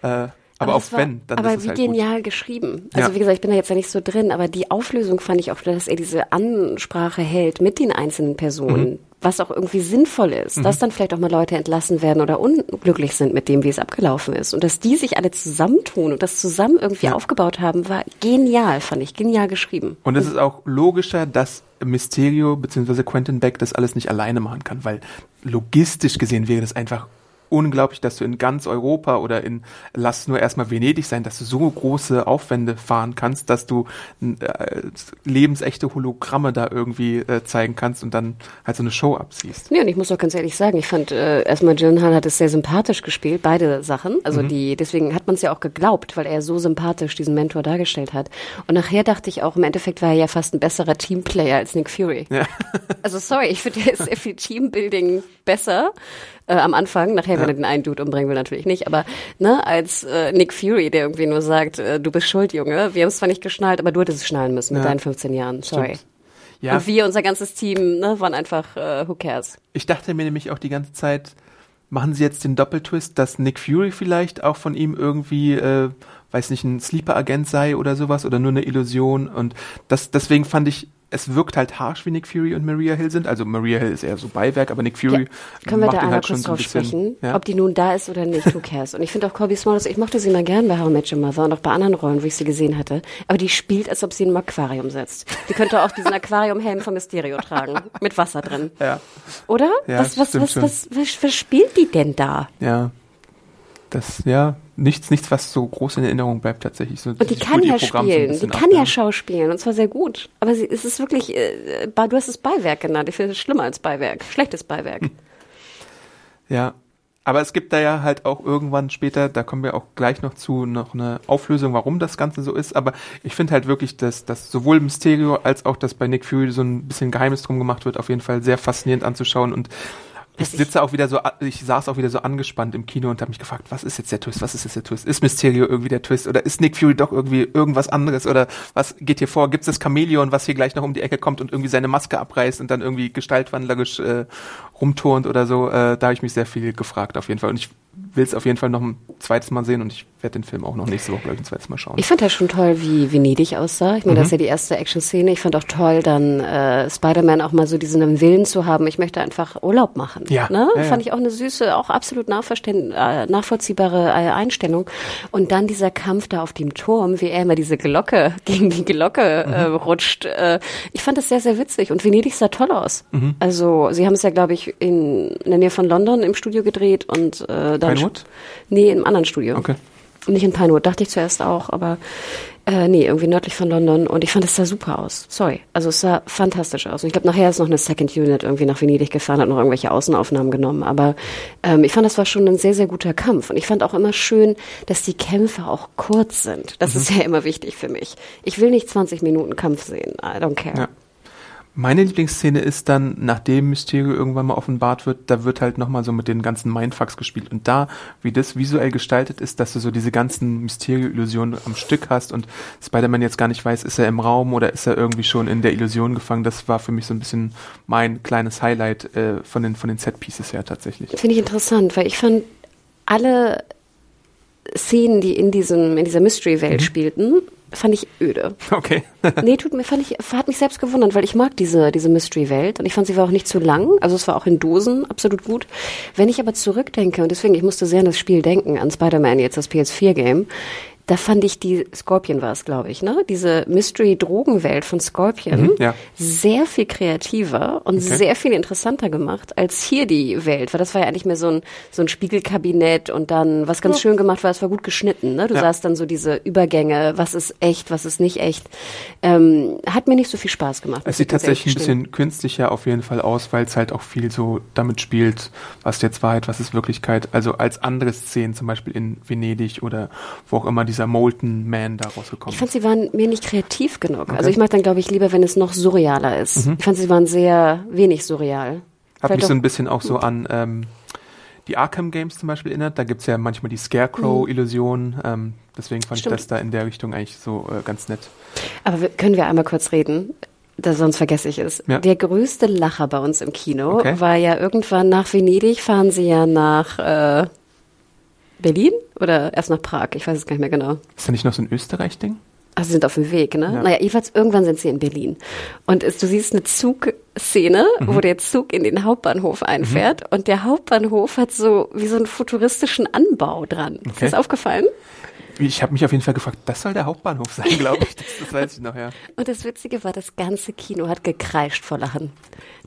Äh, aber, auch war, wenn, dann aber ist es wie halt genial gut. geschrieben. Also ja. wie gesagt, ich bin da jetzt ja nicht so drin, aber die Auflösung fand ich auch, dass er diese Ansprache hält mit den einzelnen Personen, mhm. was auch irgendwie sinnvoll ist, mhm. dass dann vielleicht auch mal Leute entlassen werden oder unglücklich sind mit dem, wie es abgelaufen ist. Und dass die sich alle zusammentun und das zusammen irgendwie ja. aufgebaut haben, war genial, fand ich, genial geschrieben. Und es ist auch logischer, dass Mysterio bzw. Quentin Beck das alles nicht alleine machen kann, weil logistisch gesehen wäre das einfach unglaublich, dass du in ganz Europa oder in, lass nur erstmal Venedig sein, dass du so große Aufwände fahren kannst, dass du äh, lebensechte Hologramme da irgendwie äh, zeigen kannst und dann halt so eine Show abziehst. Ja, und ich muss auch ganz ehrlich sagen, ich fand äh, erstmal Gyllenhaal hat es sehr sympathisch gespielt, beide Sachen. Also mhm. die, deswegen hat man es ja auch geglaubt, weil er so sympathisch diesen Mentor dargestellt hat. Und nachher dachte ich auch, im Endeffekt war er ja fast ein besserer Teamplayer als Nick Fury. Ja. Also sorry, ich finde, er ist sehr viel Teambuilding besser äh, am Anfang. Nachher, wenn er den einen Dude umbringen will, natürlich nicht. Aber ne, als äh, Nick Fury, der irgendwie nur sagt, äh, du bist schuld, Junge. Wir haben es zwar nicht geschnallt, aber du hättest es schnallen müssen mit deinen 15 Jahren. Sorry. Stimmt. Ja. Und wir, unser ganzes Team, ne, waren einfach, äh, who cares? Ich dachte mir nämlich auch die ganze Zeit, machen sie jetzt den Doppeltwist, dass Nick Fury vielleicht auch von ihm irgendwie, äh, weiß nicht, ein Sleeper-Agent sei oder sowas oder nur eine Illusion. Und das, deswegen fand ich es wirkt halt harsh, wie Nick Fury und Maria Hill sind. Also Maria Hill ist eher so Beiwerk, aber Nick Fury ja, können wir da einmal halt kurz drauf bisschen, sprechen, ja? ob die nun da ist oder nicht, who cares. Und ich finde auch Colby Smulders, ich mochte sie mal gern bei How I Met Your Mother und auch bei anderen Rollen, wo ich sie gesehen hatte. Aber die spielt, als ob sie in einem Aquarium sitzt. Die könnte auch diesen Aquariumhelm von Mysterio tragen, mit Wasser drin. Ja. Oder? Ja, was, was, was, was, was, was spielt die denn da? Ja. Das, ja, nichts, nichts, was so groß in Erinnerung bleibt tatsächlich. So, und die kann ja spielen, so die kann ab, ja schauspielen und zwar sehr gut. Aber sie, es ist wirklich, äh, du hast es Beiwerk genannt. Ich finde es schlimmer als Beiwerk, schlechtes Beiwerk. Hm. Ja, aber es gibt da ja halt auch irgendwann später, da kommen wir auch gleich noch zu, noch eine Auflösung, warum das Ganze so ist. Aber ich finde halt wirklich, dass, dass sowohl Mysterio als auch das bei Nick Fury so ein bisschen Geheimnis drum gemacht wird, auf jeden Fall sehr faszinierend anzuschauen und ich sitze auch wieder so, ich saß auch wieder so angespannt im Kino und habe mich gefragt, was ist jetzt der Twist, was ist jetzt der Twist? Ist Mysterio irgendwie der Twist oder ist Nick Fury doch irgendwie irgendwas anderes oder was geht hier vor? Gibt es das Chamäleon, was hier gleich noch um die Ecke kommt und irgendwie seine Maske abreißt und dann irgendwie gestaltwandlerisch äh, rumturnt oder so? Äh, da habe ich mich sehr viel gefragt auf jeden Fall und ich will es auf jeden Fall noch ein zweites Mal sehen und ich werde den Film auch noch nächste Woche, glaube ich, ein zweites Mal schauen. Ich fand ja schon toll, wie Venedig aussah. Ich meine, mhm. das ist ja die erste Action-Szene. Ich fand auch toll, dann äh, Spider-Man auch mal so diesen Willen zu haben, ich möchte einfach Urlaub machen. Ja. Ne? ja, ja. Fand ich auch eine süße, auch absolut äh, nachvollziehbare äh, Einstellung. Und dann dieser Kampf da auf dem Turm, wie er immer diese Glocke gegen die Glocke mhm. äh, rutscht. Äh, ich fand das sehr, sehr witzig. Und Venedig sah toll aus. Mhm. Also, sie haben es ja, glaube ich, in, in der Nähe von London im Studio gedreht und äh, dann Pinewood? Nee, im anderen Studio. Okay. Nicht in Pinewood, dachte ich zuerst auch, aber äh, nee, irgendwie nördlich von London und ich fand es sah super aus. Sorry. Also es sah fantastisch aus. Und ich glaube, nachher ist noch eine Second Unit irgendwie nach Venedig gefahren, hat noch irgendwelche Außenaufnahmen genommen. Aber ähm, ich fand, das war schon ein sehr, sehr guter Kampf. Und ich fand auch immer schön, dass die Kämpfe auch kurz sind. Das mhm. ist ja immer wichtig für mich. Ich will nicht 20 Minuten Kampf sehen. I don't care. Ja. Meine Lieblingsszene ist dann, nachdem Mysterio irgendwann mal offenbart wird, da wird halt nochmal so mit den ganzen Mindfucks gespielt. Und da, wie das visuell gestaltet ist, dass du so diese ganzen Mysterio-Illusionen am Stück hast und Spider-Man jetzt gar nicht weiß, ist er im Raum oder ist er irgendwie schon in der Illusion gefangen, das war für mich so ein bisschen mein kleines Highlight äh, von den, von den Set-Pieces her tatsächlich. Finde ich interessant, weil ich fand alle Szenen, die in diesem, in dieser Mystery-Welt mhm. spielten, fand ich öde. Okay. nee, tut mir, fand ich, hat mich selbst gewundert, weil ich mag diese, diese Mystery-Welt und ich fand, sie war auch nicht zu lang. Also es war auch in Dosen absolut gut. Wenn ich aber zurückdenke, und deswegen, ich musste sehr an das Spiel denken, an Spider-Man jetzt, das PS4-Game, da fand ich die Scorpion war es, glaube ich, ne? Diese Mystery-Drogenwelt von Scorpion mhm, ja. sehr viel kreativer und okay. sehr viel interessanter gemacht als hier die Welt, weil das war ja eigentlich mehr so ein so ein Spiegelkabinett und dann was ganz ja. schön gemacht war, es war gut geschnitten, ne? Du ja. sahst dann so diese Übergänge, was ist echt, was ist nicht echt. Ähm, hat mir nicht so viel Spaß gemacht. Es sieht tatsächlich ein bisschen künstlicher auf jeden Fall aus, weil es halt auch viel so damit spielt, was jetzt Wahrheit, was ist Wirklichkeit. Also als andere Szenen, zum Beispiel in Venedig oder wo auch immer die dieser Molten Man da rausgekommen Ich fand, sie waren mir nicht kreativ genug. Okay. Also ich mag dann, glaube ich, lieber, wenn es noch surrealer ist. Mhm. Ich fand, sie waren sehr wenig surreal. Hat Vielleicht mich so ein bisschen auch so an ähm, die Arkham Games zum Beispiel erinnert. Da gibt es ja manchmal die Scarecrow-Illusion. Mhm. Ähm, deswegen fand Stimmt. ich das da in der Richtung eigentlich so äh, ganz nett. Aber wir, können wir einmal kurz reden? Das sonst vergesse ich es. Ja. Der größte Lacher bei uns im Kino okay. war ja irgendwann nach Venedig, fahren sie ja nach äh, Berlin oder erst nach Prag? Ich weiß es gar nicht mehr genau. Ist da nicht noch so ein Österreich-Ding? Also sie sind auf dem Weg, ne? Ja. Naja, jedenfalls irgendwann sind sie in Berlin. Und es, du siehst eine Zugszene, mhm. wo der Zug in den Hauptbahnhof einfährt mhm. und der Hauptbahnhof hat so wie so einen futuristischen Anbau dran. Okay. Ist das aufgefallen? Ich habe mich auf jeden Fall gefragt, das soll der Hauptbahnhof sein, glaube ich. Das, das weiß ich noch, ja. Und das Witzige war, das ganze Kino hat gekreischt vor Lachen.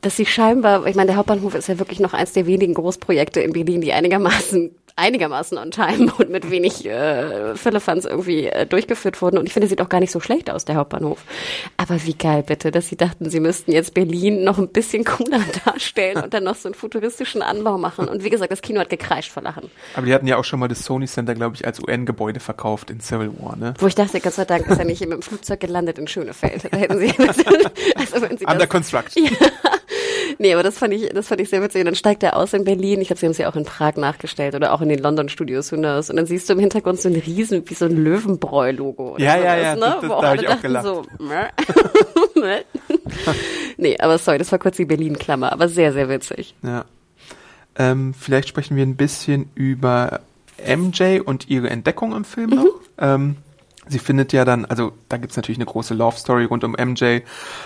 Dass sie scheinbar, ich meine, der Hauptbahnhof ist ja wirklich noch eins der wenigen Großprojekte in Berlin, die einigermaßen einigermaßen on time und mit wenig äh, Firlefanz irgendwie äh, durchgeführt wurden. Und ich finde, sieht auch gar nicht so schlecht aus, der Hauptbahnhof. Aber wie geil bitte, dass sie dachten, sie müssten jetzt Berlin noch ein bisschen cooler darstellen und dann noch so einen futuristischen Anbau machen. Und wie gesagt, das Kino hat gekreischt vor Lachen. Aber die hatten ja auch schon mal das Sony Center, glaube ich, als UN-Gebäude verkauft in Civil War, ne? Wo ich dachte, Gott sei Dank ist er nicht mit dem Flugzeug gelandet in Schönefeld. Da hätten sie, also wenn sie Under das, Construction. Ja. Nee, aber das fand ich, das fand ich sehr witzig. Und dann steigt er aus in Berlin. Ich glaube, sie haben es ja auch in Prag nachgestellt oder auch in den London Studios, who knows. Und dann siehst du im Hintergrund so ein riesen, wie so ein Löwenbräu-Logo. Ja, ja, ja, ne? das, das, da habe ich auch gelacht. So, nee, aber sorry, das war kurz die Berlin-Klammer, aber sehr, sehr witzig. Ja. Ähm, vielleicht sprechen wir ein bisschen über MJ und ihre Entdeckung im Film mhm. noch. Ähm, Sie findet ja dann, also da gibt's natürlich eine große Love Story rund um MJ.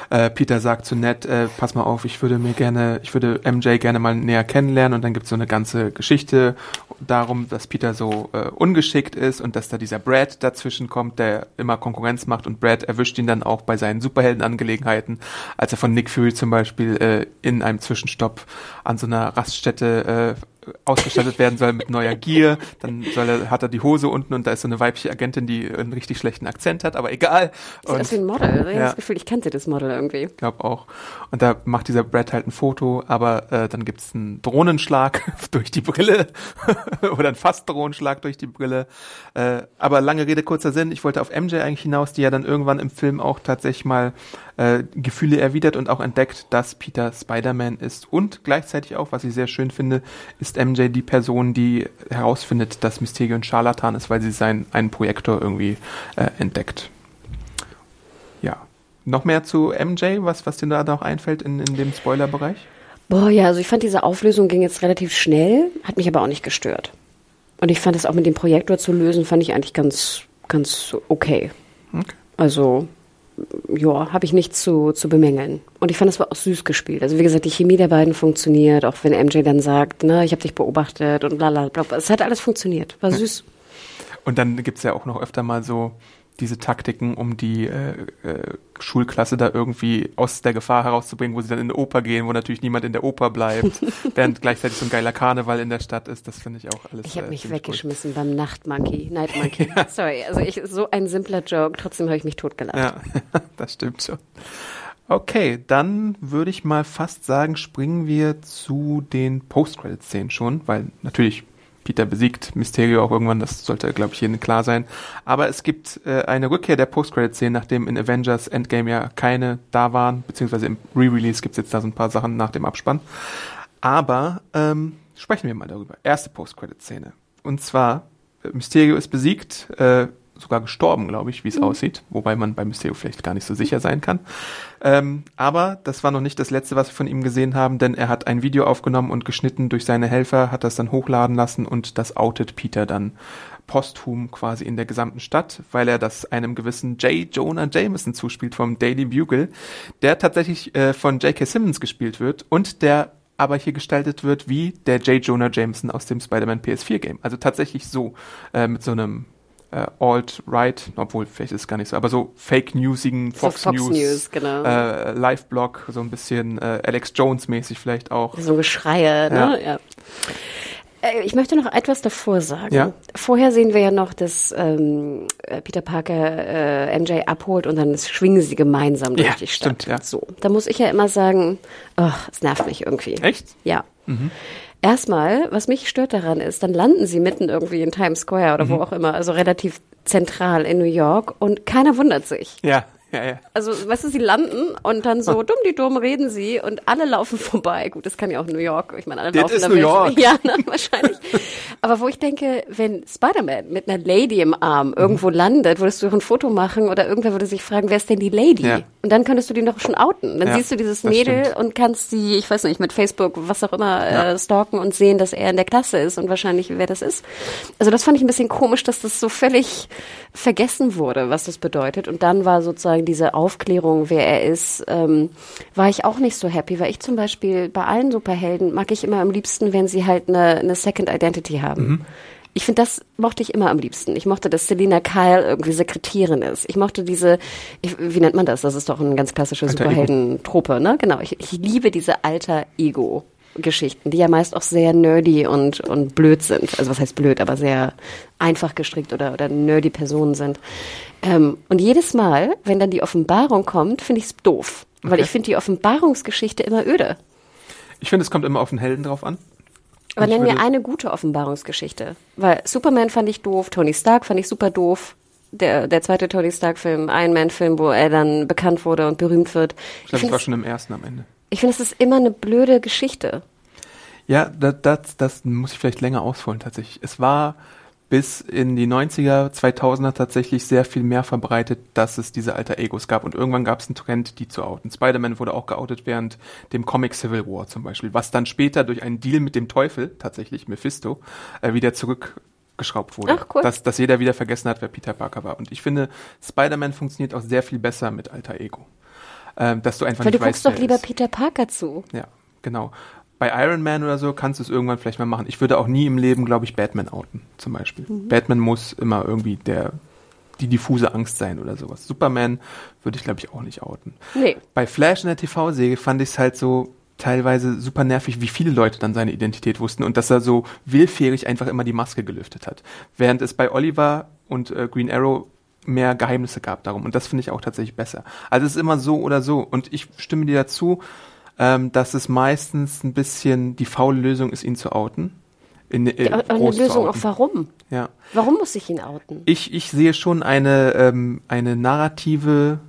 Äh, Peter sagt zu Ned, äh, pass mal auf, ich würde mir gerne, ich würde MJ gerne mal näher kennenlernen und dann gibt's so eine ganze Geschichte darum, dass Peter so äh, ungeschickt ist und dass da dieser Brad dazwischen kommt, der immer Konkurrenz macht und Brad erwischt ihn dann auch bei seinen Superheldenangelegenheiten, als er von Nick Fury zum Beispiel äh, in einem Zwischenstopp an so einer Raststätte äh, ausgestattet werden soll mit neuer Gier. Dann soll er, hat er die Hose unten und da ist so eine weibliche Agentin, die einen richtig schlechten Akzent hat, aber egal. Und, aus wie ein Model. Ich habe das Gefühl, ich kannte das Model irgendwie. Ich glaube auch. Und da macht dieser Brad halt ein Foto, aber äh, dann gibt's einen Drohnenschlag durch die Brille oder einen fast Drohnenschlag durch die Brille. Äh, aber lange Rede, kurzer Sinn. Ich wollte auf MJ eigentlich hinaus, die ja dann irgendwann im Film auch tatsächlich mal äh, Gefühle erwidert und auch entdeckt, dass Peter Spider-Man ist. Und gleichzeitig auch, was ich sehr schön finde, ist MJ die Person, die herausfindet, dass Mysterio ein Scharlatan ist, weil sie seinen einen Projektor irgendwie äh, entdeckt. Ja. Noch mehr zu MJ, was, was dir da noch einfällt in, in dem Spoiler-Bereich? Boah, ja, also ich fand diese Auflösung ging jetzt relativ schnell, hat mich aber auch nicht gestört. Und ich fand es auch mit dem Projektor zu lösen, fand ich eigentlich ganz, ganz okay. okay. Also ja, habe ich nichts zu, zu bemängeln. Und ich fand, es war auch süß gespielt. Also wie gesagt, die Chemie der beiden funktioniert, auch wenn MJ dann sagt, ne, ich habe dich beobachtet und bla bla bla. Es hat alles funktioniert. War süß. Und dann gibt's ja auch noch öfter mal so diese Taktiken, um die äh, äh, Schulklasse da irgendwie aus der Gefahr herauszubringen, wo sie dann in eine Oper gehen, wo natürlich niemand in der Oper bleibt, während gleichzeitig so ein geiler Karneval in der Stadt ist. Das finde ich auch alles. Ich habe äh, mich weggeschmissen gut. beim Nachtmonkey, Night Monkey. ja. Sorry, also ich, so ein simpler Joke, trotzdem habe ich mich totgelacht. Ja, das stimmt schon. Okay, dann würde ich mal fast sagen, springen wir zu den Post-Credit-Szenen schon, weil natürlich Peter besiegt Mysterio auch irgendwann, das sollte, glaube ich, hier klar sein. Aber es gibt äh, eine Rückkehr der Post-Credit-Szene, nachdem in Avengers Endgame ja keine da waren, beziehungsweise im Re-Release gibt es jetzt da so ein paar Sachen nach dem Abspann. Aber ähm, sprechen wir mal darüber. Erste Post-Credit-Szene. Und zwar, Mysterio ist besiegt, äh, sogar gestorben, glaube ich, wie es mhm. aussieht, wobei man bei Mysterio vielleicht gar nicht so sicher sein kann. Ähm, aber das war noch nicht das letzte, was wir von ihm gesehen haben, denn er hat ein Video aufgenommen und geschnitten durch seine Helfer, hat das dann hochladen lassen und das outet Peter dann posthum quasi in der gesamten Stadt, weil er das einem gewissen J. Jonah Jameson zuspielt vom Daily Bugle, der tatsächlich äh, von J.K. Simmons gespielt wird und der aber hier gestaltet wird wie der J. Jonah Jameson aus dem Spider-Man PS4 Game. Also tatsächlich so, äh, mit so einem äh, Alt-Right, obwohl vielleicht ist es gar nicht so, aber so Fake-Newsigen Fox, so Fox News, News genau. äh, Live-Blog, so ein bisschen äh, Alex Jones-mäßig vielleicht auch. So Geschreie, ne? Ja. ja. Äh, ich möchte noch etwas davor sagen. Ja? Vorher sehen wir ja noch, dass ähm, äh, Peter Parker äh, MJ abholt und dann schwingen sie gemeinsam durch ja, die Stadt. Stimmt, ja. So, da muss ich ja immer sagen, oh, es nervt mich irgendwie. Echt? Ja. Mhm. Erstmal, was mich stört daran ist, dann landen sie mitten irgendwie in Times Square oder mhm. wo auch immer, also relativ zentral in New York und keiner wundert sich. Ja. Ja, ja. Also, weißt du, sie landen und dann so dumm die dumm reden sie und alle laufen vorbei. Gut, das kann ja auch New York. Ich meine, alle das laufen ist New York. Ja, ne, wahrscheinlich. Aber wo ich denke, wenn Spider-Man mit einer Lady im Arm irgendwo mhm. landet, würdest du ein Foto machen oder irgendwer würde sich fragen, wer ist denn die Lady? Ja. Und dann könntest du die doch schon outen. Dann siehst du dieses Mädel stimmt. und kannst sie, ich weiß nicht, mit Facebook, was auch immer, äh, stalken und sehen, dass er in der Klasse ist und wahrscheinlich, wer das ist. Also das fand ich ein bisschen komisch, dass das so völlig vergessen wurde, was das bedeutet. Und dann war sozusagen diese Aufklärung, wer er ist, ähm, war ich auch nicht so happy, weil ich zum Beispiel bei allen Superhelden mag ich immer am liebsten, wenn sie halt eine, eine Second Identity haben. Mhm Ich finde, das mochte ich immer am liebsten. Ich mochte, dass Selina Kyle irgendwie Sekretärin ist. Ich mochte diese, ich, wie nennt man das? Das ist doch ein ganz klassischer Superhelden-Trope, ne? Genau. Ich, ich liebe diese alter Ego. Geschichten, die ja meist auch sehr nerdy und, und blöd sind. Also was heißt blöd, aber sehr einfach gestrickt oder, oder nerdy Personen sind. Ähm, und jedes Mal, wenn dann die Offenbarung kommt, finde ich es doof. Weil okay. ich finde die Offenbarungsgeschichte immer öde. Ich finde, es kommt immer auf den Helden drauf an. Aber nenn mir eine gute Offenbarungsgeschichte. Weil Superman fand ich doof, Tony Stark fand ich super doof. Der, der zweite Tony Stark-Film, Iron Man-Film, wo er dann bekannt wurde und berühmt wird. Ich glaube, das war schon im ersten am Ende. Ich finde, es ist immer eine blöde Geschichte. Ja, das, das, das muss ich vielleicht länger ausholen tatsächlich. Es war bis in die 90er, 2000er tatsächlich sehr viel mehr verbreitet, dass es diese alter Egos gab. Und irgendwann gab es einen Trend, die zu outen. Spider-Man wurde auch geoutet während dem Comic Civil War zum Beispiel, was dann später durch einen Deal mit dem Teufel, tatsächlich Mephisto, äh, wieder zurückgeschraubt wurde. Ach, cool. dass, dass jeder wieder vergessen hat, wer Peter Parker war. Und ich finde, Spider-Man funktioniert auch sehr viel besser mit alter Ego. Ähm, dass du einfach Weil nicht du guckst weißt, doch lieber ist. Peter Parker zu. Ja, genau bei Iron Man oder so kannst du es irgendwann vielleicht mal machen. Ich würde auch nie im Leben, glaube ich, Batman outen, zum Beispiel. Mhm. Batman muss immer irgendwie der die diffuse Angst sein oder sowas. Superman würde ich, glaube ich, auch nicht outen. Nee. Bei Flash in der TV-Serie fand ich es halt so teilweise super nervig, wie viele Leute dann seine Identität wussten und dass er so willfährig einfach immer die Maske gelüftet hat. Während es bei Oliver und äh, Green Arrow mehr Geheimnisse gab darum. Und das finde ich auch tatsächlich besser. Also es ist immer so oder so. Und ich stimme dir dazu, ähm, dass es meistens ein bisschen die faule Lösung ist, ihn zu outen. In, äh, eine Lösung auch warum? Ja. Warum muss ich ihn outen? Ich, ich sehe schon eine, ähm, eine narrative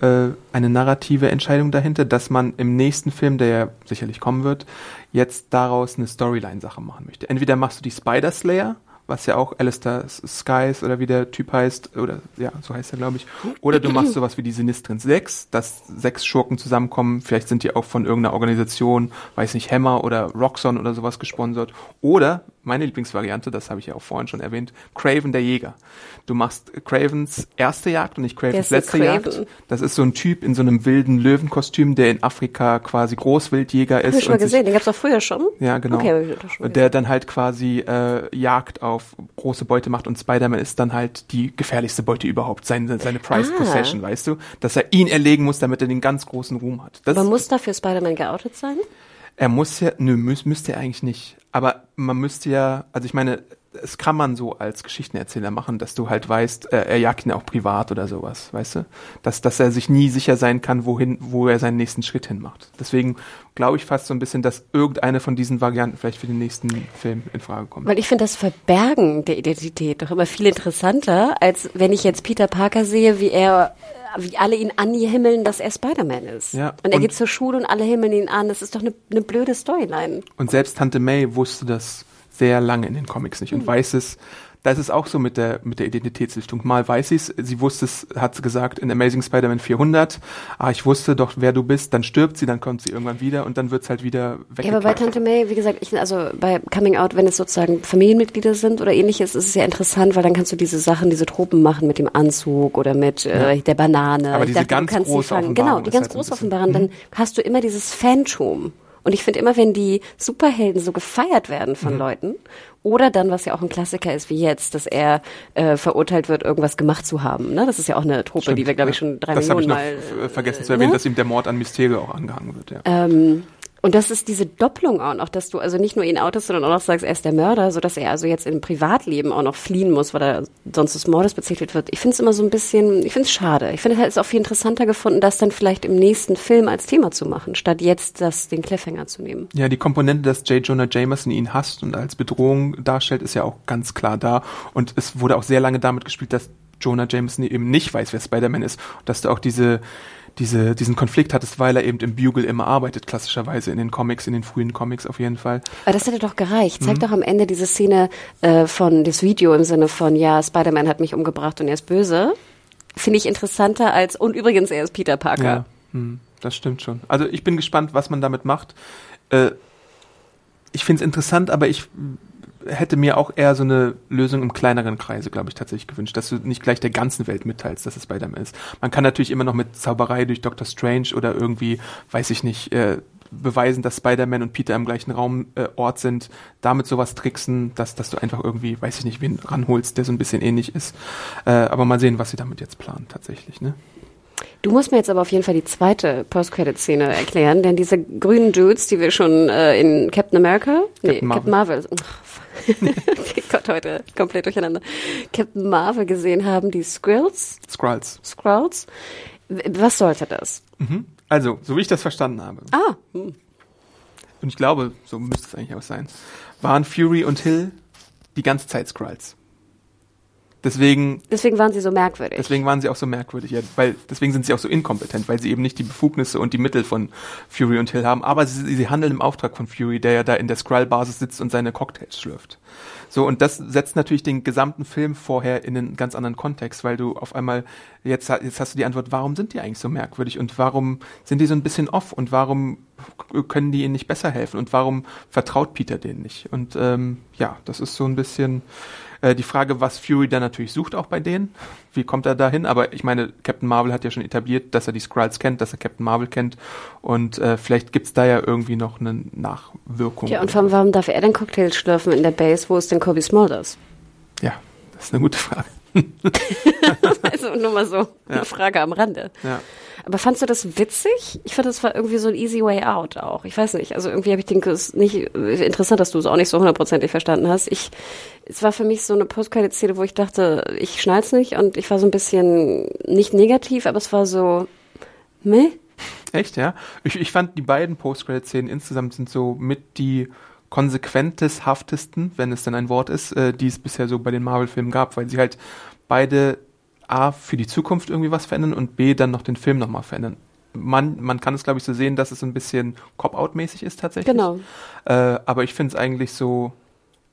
äh, eine narrative Entscheidung dahinter, dass man im nächsten Film, der ja sicherlich kommen wird, jetzt daraus eine Storyline-Sache machen möchte. Entweder machst du die Spider Slayer, was ja auch Alistair Skies oder wie der Typ heißt, oder ja, so heißt er, glaube ich. Oder du machst sowas wie die Sinistren 6, dass sechs Schurken zusammenkommen, vielleicht sind die auch von irgendeiner Organisation, weiß nicht, Hammer oder Roxxon oder sowas gesponsert. Oder, meine Lieblingsvariante, das habe ich ja auch vorhin schon erwähnt, Craven der Jäger. Du machst Cravens erste Jagd und nicht Cravens letzte Jagd. Das ist so ein Typ in so einem wilden Löwenkostüm, der in Afrika quasi Großwildjäger ist. Hab ich schon mal gesehen, den gab's auch früher schon. Ja, genau. Okay, der dann halt quasi äh, Jagd auf große Beute macht und Spider-Man ist dann halt die gefährlichste Beute überhaupt, seine, seine Prized ah. Possession, weißt du? Dass er ihn erlegen muss, damit er den ganz großen Ruhm hat. Das Aber muss dafür Spider-Man geoutet sein? Er muss ja, nö, müß, müsste er eigentlich nicht. Aber man müsste ja, also ich meine, es kann man so als Geschichtenerzähler machen, dass du halt weißt, äh, er jagt ihn auch privat oder sowas, weißt du? Dass, dass er sich nie sicher sein kann, wohin, wo er seinen nächsten Schritt hin macht. Deswegen glaube ich fast so ein bisschen, dass irgendeine von diesen Varianten vielleicht für den nächsten Film in Frage kommt. Weil ich finde das Verbergen der Identität doch immer viel interessanter, als wenn ich jetzt Peter Parker sehe, wie er wie alle ihn anhimmeln, dass er Spider-Man ist. Ja, und er und geht zur Schule und alle himmeln ihn an. Das ist doch eine, eine blöde Storyline. Und selbst Tante May wusste das sehr lange in den Comics nicht und mhm. weiß es. Da ist es auch so mit der, mit der Identitätslüftung. Mal weiß sie es, sie wusste es, hat sie gesagt in Amazing Spider-Man 400, ah, ich wusste doch, wer du bist, dann stirbt sie, dann kommt sie irgendwann wieder und dann wird es halt wieder weg. Ja, aber bei Tante May, wie gesagt, ich, also bei Coming Out, wenn es sozusagen Familienmitglieder sind oder ähnliches, ist es ja interessant, weil dann kannst du diese Sachen, diese Tropen machen mit dem Anzug oder mit äh, ja. äh, der Banane. Aber diese dachte, ganz große Genau, die ganz halt groß offenbaren, dann mhm. hast du immer dieses Phantom. Und ich finde immer, wenn die Superhelden so gefeiert werden von mhm. Leuten, oder dann, was ja auch ein Klassiker ist, wie jetzt, dass er äh, verurteilt wird, irgendwas gemacht zu haben. Ne? Das ist ja auch eine Truppe, Stimmt, die wir, glaube ich, schon drei das Millionen Mal. Ich noch äh, vergessen zu erwähnen, ne? dass ihm der Mord an Mysterio auch angehangen wird. Ja. Ähm, und das ist diese Doppelung auch noch, dass du also nicht nur ihn outest, sondern auch noch sagst, er ist der Mörder, so dass er also jetzt im Privatleben auch noch fliehen muss, weil er sonst des Mordes bezichtigt wird. Ich finde es immer so ein bisschen, ich finde es schade. Ich finde es auch viel interessanter gefunden, das dann vielleicht im nächsten Film als Thema zu machen, statt jetzt das den Cliffhanger zu nehmen. Ja, die Komponente, dass J. Jonah Jameson ihn hasst und als Bedrohung darstellt, ist ja auch ganz klar da. Und es wurde auch sehr lange damit gespielt, dass Jonah Jameson eben nicht weiß, wer Spider-Man ist. Dass du auch diese diese, diesen Konflikt hattest, weil er eben im Bugle immer arbeitet, klassischerweise in den Comics, in den frühen Comics auf jeden Fall. Aber das hätte doch gereicht. Zeig mhm. doch am Ende diese Szene äh, von das Video im Sinne von, ja, Spider-Man hat mich umgebracht und er ist böse. Finde ich interessanter als, und übrigens, er ist Peter Parker. Ja, mhm, das stimmt schon. Also ich bin gespannt, was man damit macht. Äh, ich finde es interessant, aber ich hätte mir auch eher so eine Lösung im kleineren Kreise, glaube ich, tatsächlich gewünscht, dass du nicht gleich der ganzen Welt mitteilst, dass es Spider-Man ist. Man kann natürlich immer noch mit Zauberei durch Doctor Strange oder irgendwie, weiß ich nicht, äh, beweisen, dass Spider-Man und Peter im gleichen Raum äh, Ort sind, damit sowas tricksen, dass, dass du einfach irgendwie, weiß ich nicht, wen ranholst, der so ein bisschen ähnlich ist. Äh, aber mal sehen, was sie damit jetzt planen tatsächlich. Ne? Du musst mir jetzt aber auf jeden Fall die zweite Post-Credit-Szene erklären, denn diese grünen Dudes, die wir schon äh, in Captain America, nee, Captain Marvel, Captain Marvel Gott, heute komplett durcheinander. Captain Marvel gesehen haben, die Skrulls. Skrulls. Skrulls. Was sollte das? Mhm. Also, so wie ich das verstanden habe. Ah. Hm. Und ich glaube, so müsste es eigentlich auch sein, waren Fury und Hill die ganze Zeit Skrulls. Deswegen. Deswegen waren sie so merkwürdig. Deswegen waren sie auch so merkwürdig, ja, weil deswegen sind sie auch so inkompetent, weil sie eben nicht die Befugnisse und die Mittel von Fury und Hill haben. Aber sie, sie handeln im Auftrag von Fury, der ja da in der Skrull-Basis sitzt und seine Cocktails schlürft. So, und das setzt natürlich den gesamten Film vorher in einen ganz anderen Kontext, weil du auf einmal, jetzt, jetzt hast du die Antwort, warum sind die eigentlich so merkwürdig und warum sind die so ein bisschen off und warum können die ihnen nicht besser helfen und warum vertraut Peter denen nicht? Und ähm, ja, das ist so ein bisschen äh, die Frage, was Fury dann natürlich sucht auch bei denen. Wie kommt er dahin? Aber ich meine, Captain Marvel hat ja schon etabliert, dass er die Skrulls kennt, dass er Captain Marvel kennt. Und äh, vielleicht gibt's da ja irgendwie noch eine Nachwirkung. Ja, und vor allem, warum darf er denn Cocktails schlürfen in der Base? Wo ist denn Kobe Smulders? Ja, das ist eine gute Frage. also nur mal so ja. eine Frage am Rande. Ja. Aber fandst du das witzig? Ich fand, das war irgendwie so ein easy way out auch. Ich weiß nicht. Also irgendwie habe ich den es nicht interessant, dass du es auch nicht so hundertprozentig verstanden hast. Ich, es war für mich so eine Postcredit-Szene, wo ich dachte, ich schnall's nicht und ich war so ein bisschen nicht negativ, aber es war so, meh. Echt, ja? Ich, ich fand die beiden Post-Credit-Szenen insgesamt sind so mit die konsequenteshaftesten, wenn es denn ein Wort ist, äh, die es bisher so bei den Marvel-Filmen gab, weil sie halt beide A, für die Zukunft irgendwie was verändern und B, dann noch den Film nochmal verändern. Man, man kann es, glaube ich, so sehen, dass es ein bisschen Cop-Out-mäßig ist tatsächlich. Genau. Äh, aber ich finde es eigentlich so,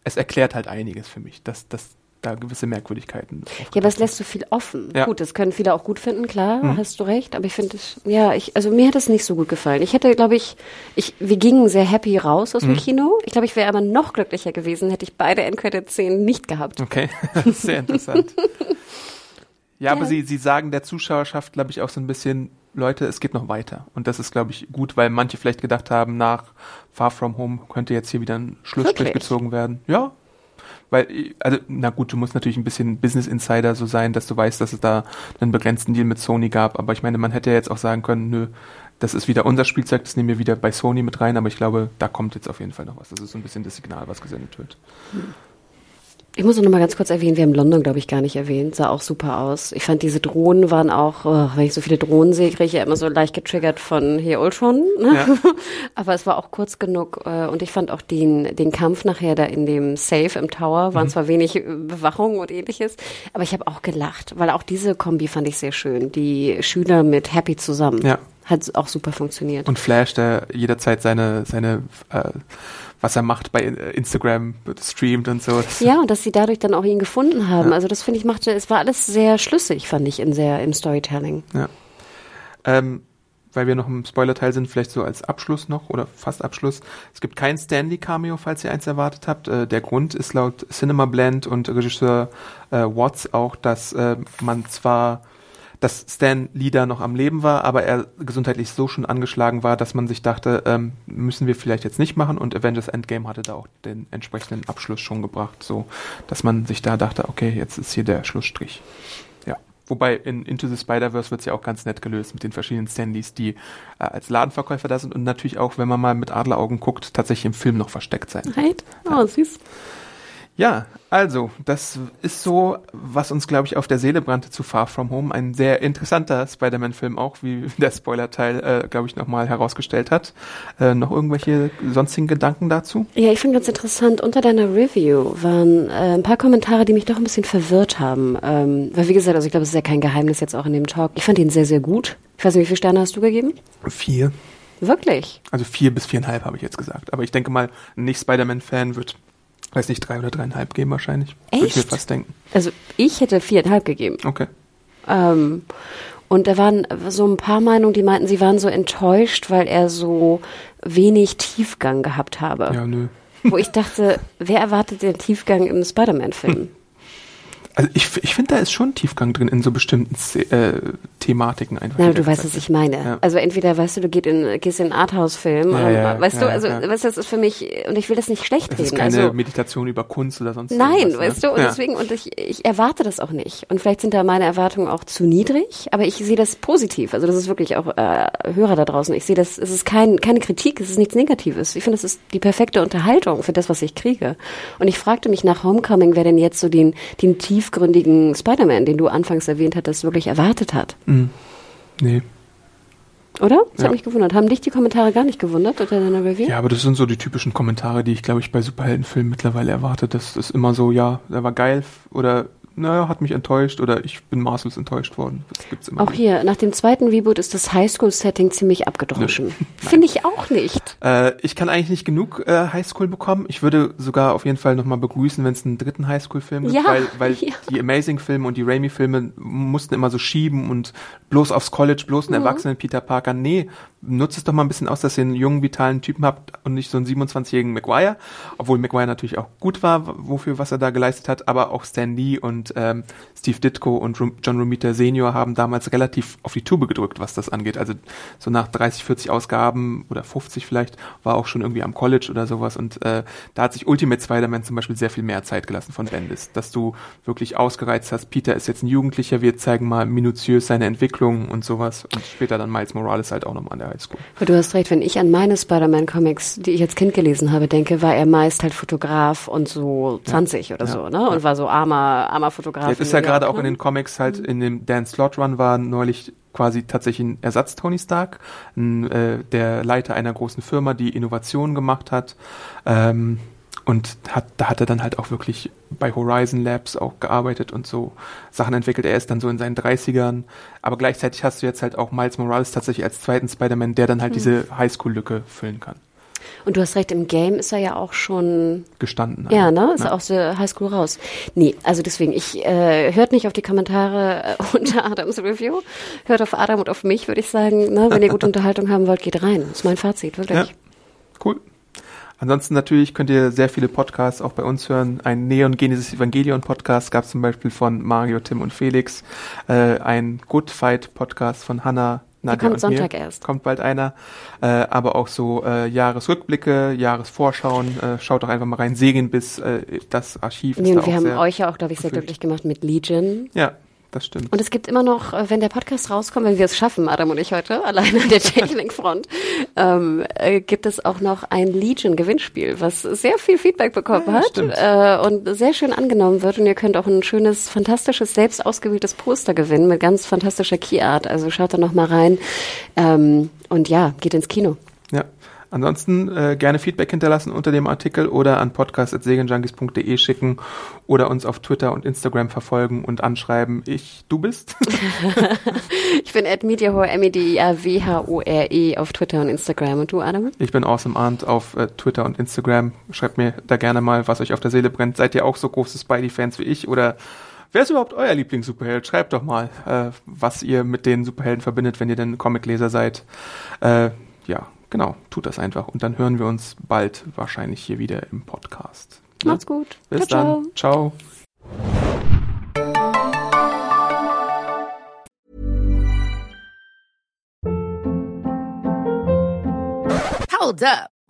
es erklärt halt einiges für mich, dass, dass da gewisse Merkwürdigkeiten. Ja, aber es lässt so viel offen. Ja. Gut, das können viele auch gut finden, klar, mhm. hast du recht. Aber ich finde es, ja, ich, also mir hat es nicht so gut gefallen. Ich hätte, glaube ich, ich, wir gingen sehr happy raus aus mhm. dem Kino. Ich glaube, ich wäre aber noch glücklicher gewesen, hätte ich beide Endcredit-Szenen nicht gehabt. Okay, sehr interessant. Ja, aber sie, sie sagen der Zuschauerschaft, glaube ich, auch so ein bisschen, Leute, es geht noch weiter. Und das ist, glaube ich, gut, weil manche vielleicht gedacht haben, nach Far From Home könnte jetzt hier wieder ein Schlussstrich Wirklich? gezogen werden. Ja. Weil, also, na gut, du musst natürlich ein bisschen Business Insider so sein, dass du weißt, dass es da einen begrenzten Deal mit Sony gab. Aber ich meine, man hätte ja jetzt auch sagen können, nö, das ist wieder unser Spielzeug, das nehmen wir wieder bei Sony mit rein. Aber ich glaube, da kommt jetzt auf jeden Fall noch was. Das ist so ein bisschen das Signal, was gesendet wird. Hm. Ich muss noch mal ganz kurz erwähnen, wir haben London, glaube ich, gar nicht erwähnt. Sah auch super aus. Ich fand, diese Drohnen waren auch, oh, wenn ich so viele Drohnen sehe, kriege ich ja immer so leicht getriggert von hier Ultron. Ne? Ja. Aber es war auch kurz genug. Äh, und ich fand auch den, den Kampf nachher da in dem Safe im Tower, waren mhm. zwar wenig Bewachung und ähnliches, aber ich habe auch gelacht, weil auch diese Kombi fand ich sehr schön. Die Schüler mit Happy zusammen. Ja. Hat auch super funktioniert. Und Flash, der jederzeit seine, seine äh, was er macht bei äh, Instagram streamt und so. Ja, und dass sie dadurch dann auch ihn gefunden haben. Ja. Also das finde ich machte, es war alles sehr schlüssig, fand ich, in sehr im Storytelling. Ja. Ähm, weil wir noch im Spoiler-Teil sind, vielleicht so als Abschluss noch oder fast Abschluss. Es gibt kein Stanley-Cameo, falls ihr eins erwartet habt. Äh, der Grund ist laut Cinema Blend und Regisseur äh, Watts auch, dass äh, man zwar dass Stan Lee da noch am Leben war, aber er gesundheitlich so schon angeschlagen war, dass man sich dachte, ähm, müssen wir vielleicht jetzt nicht machen und Avengers Endgame hatte da auch den entsprechenden Abschluss schon gebracht, so dass man sich da dachte, okay, jetzt ist hier der Schlussstrich. Ja. Wobei in Into the Spider-Verse wird es ja auch ganz nett gelöst mit den verschiedenen Stanleys, die äh, als Ladenverkäufer da sind und natürlich auch, wenn man mal mit Adleraugen guckt, tatsächlich im Film noch versteckt sein. Right? Oh, süß. Ja, also, das ist so, was uns, glaube ich, auf der Seele brannte zu Far From Home. Ein sehr interessanter Spider-Man-Film auch, wie der Spoiler-Teil, äh, glaube ich, nochmal herausgestellt hat. Äh, noch irgendwelche sonstigen Gedanken dazu? Ja, ich finde ganz interessant, unter deiner Review waren äh, ein paar Kommentare, die mich doch ein bisschen verwirrt haben. Ähm, weil, wie gesagt, also ich glaube, es ist ja kein Geheimnis jetzt auch in dem Talk. Ich fand ihn sehr, sehr gut. Ich weiß nicht, wie viele Sterne hast du gegeben? Vier. Wirklich? Also vier bis viereinhalb habe ich jetzt gesagt. Aber ich denke mal, ein Nicht-Spider-Man-Fan wird weiß nicht, drei oder dreieinhalb geben wahrscheinlich. Echt? Würde ich mir fast denken. Also ich hätte viereinhalb gegeben. Okay. Ähm, und da waren so ein paar Meinungen, die meinten, sie waren so enttäuscht, weil er so wenig Tiefgang gehabt habe. Ja, nö. Wo ich dachte, wer erwartet den Tiefgang im Spider-Man-Film? Also ich, ich finde, da ist schon Tiefgang drin in so bestimmten äh, Thematiken einfach. Na, du weißt, was ich meine. Ja. Also entweder, weißt du, du gehst in, gehst in einen Arthouse-Film, ja, ja, weißt du, also weißt du, das ist für mich, und ich will das nicht schlecht das reden. Das ist keine also, Meditation über Kunst oder sonst Nein, weißt ne? du, und deswegen, und ich, ich erwarte das auch nicht. Und vielleicht sind da meine Erwartungen auch zu niedrig, aber ich sehe das positiv. Also das ist wirklich auch äh, Hörer da draußen. Ich sehe das, es ist kein, keine Kritik, es ist nichts Negatives. Ich finde, es ist die perfekte Unterhaltung für das, was ich kriege. Und ich fragte mich nach Homecoming, wer denn jetzt so den, den tiefgründigen Spider-Man, den du anfangs erwähnt hattest, wirklich erwartet hat. Mhm. Nee. Oder? Das ja. hat mich gewundert. Haben dich die Kommentare gar nicht gewundert oder deine Review? Ja, aber das sind so die typischen Kommentare, die ich, glaube ich, bei Superheldenfilmen mittlerweile erwarte. Das ist immer so, ja, der war geil oder naja, hat mich enttäuscht oder ich bin maßlos enttäuscht worden. Das gibt's immer. Auch hier, nach dem zweiten Reboot ist das Highschool-Setting ziemlich abgedroschen. Finde ich auch nicht. Äh, ich kann eigentlich nicht genug äh, Highschool bekommen. Ich würde sogar auf jeden Fall nochmal begrüßen, wenn es einen dritten Highschool-Film gibt, ja, weil, weil ja. die Amazing-Filme und die Raimi-Filme mussten immer so schieben und bloß aufs College, bloß einen mhm. erwachsenen Peter Parker. Nee, nutzt es doch mal ein bisschen aus, dass ihr einen jungen, vitalen Typen habt und nicht so einen 27-jährigen Maguire. Obwohl Maguire natürlich auch gut war, wofür, was er da geleistet hat, aber auch Stan Lee und ähm, Steve Ditko und John Romita Senior haben damals relativ auf die Tube gedrückt, was das angeht. Also so nach 30, 40 Ausgaben oder 50 vielleicht war auch schon irgendwie am College oder sowas und äh, da hat sich Ultimate Spider-Man zum Beispiel sehr viel mehr Zeit gelassen von Bendis, dass du wirklich ausgereizt hast, Peter ist jetzt ein Jugendlicher, wir zeigen mal minutiös seine Entwicklung und sowas und später dann Miles Morales halt auch nochmal an der Highschool. Du hast recht, wenn ich an meine Spider-Man-Comics, die ich als Kind gelesen habe, denke, war er meist halt Fotograf und so 20 ja. oder ja. so, ne? Und ja. war so armer, armer Fotograf. Jetzt ist ja gerade auch in den Comics halt, in dem Dan Slot Run war neulich quasi tatsächlich ein Ersatz Tony Stark, ein, äh, der Leiter einer großen Firma, die Innovationen gemacht hat. Ähm, und hat, da hat er dann halt auch wirklich bei Horizon Labs auch gearbeitet und so Sachen entwickelt. Er ist dann so in seinen 30ern. Aber gleichzeitig hast du jetzt halt auch Miles Morales tatsächlich als zweiten Spider-Man, der dann halt mhm. diese Highschool-Lücke füllen kann. Und du hast recht, im Game ist er ja auch schon gestanden. Ja, ne? Ist ja. auch so Highschool raus. Nee, also deswegen, ich äh, hört nicht auf die Kommentare äh, unter Adams Review, hört auf Adam und auf mich, würde ich sagen. Ne? Wenn ihr gute Unterhaltung haben wollt, geht rein. Das ist mein Fazit, wirklich. Ja. Cool. Ansonsten natürlich könnt ihr sehr viele Podcasts auch bei uns hören. Ein Neon Genesis Evangelion Podcast gab es zum Beispiel von Mario, Tim und Felix. Äh, ein Good Fight Podcast von Hannah, Nadja kommt Sonntag mir. erst. Kommt bald einer. Äh, aber auch so äh, Jahresrückblicke, Jahresvorschauen. Äh, schaut doch einfach mal rein. Segeln bis äh, das Archiv. Nee, ist und wir haben euch ja auch, glaube ich, sehr glücklich gemacht mit Legion. Ja, das stimmt. Und es gibt immer noch, äh, wenn der Podcast rauskommt, wenn wir es schaffen, Adam und ich heute, allein an der Technikfront, ähm, äh, gibt es auch noch ein Legion-Gewinnspiel, was sehr viel Feedback bekommen ja, hat äh, und sehr schön angenommen wird. Und ihr könnt auch ein schönes, fantastisches, selbst ausgewähltes Poster gewinnen mit ganz fantastischer Keyart. Also schaut da noch mal rein. Ähm, und ja, geht ins Kino. Ansonsten äh, gerne Feedback hinterlassen unter dem Artikel oder an podcast.segenjunkies.de schicken oder uns auf Twitter und Instagram verfolgen und anschreiben. Ich, du bist? ich bin at mediahore, M-E-D-I-A-W-H-O-R-E auf Twitter und Instagram. Und du, Adam? Ich bin Awesome Arndt auf äh, Twitter und Instagram. Schreibt mir da gerne mal, was euch auf der Seele brennt. Seid ihr auch so große Spidey-Fans wie ich oder Wer ist überhaupt euer Lieblings-Superheld? Schreibt doch mal, äh, was ihr mit den Superhelden verbindet, wenn ihr denn Comicleser seid. Äh, ja, genau, tut das einfach. Und dann hören wir uns bald wahrscheinlich hier wieder im Podcast. Ne? Macht's gut. Bis ciao, dann. Ciao. Hold up.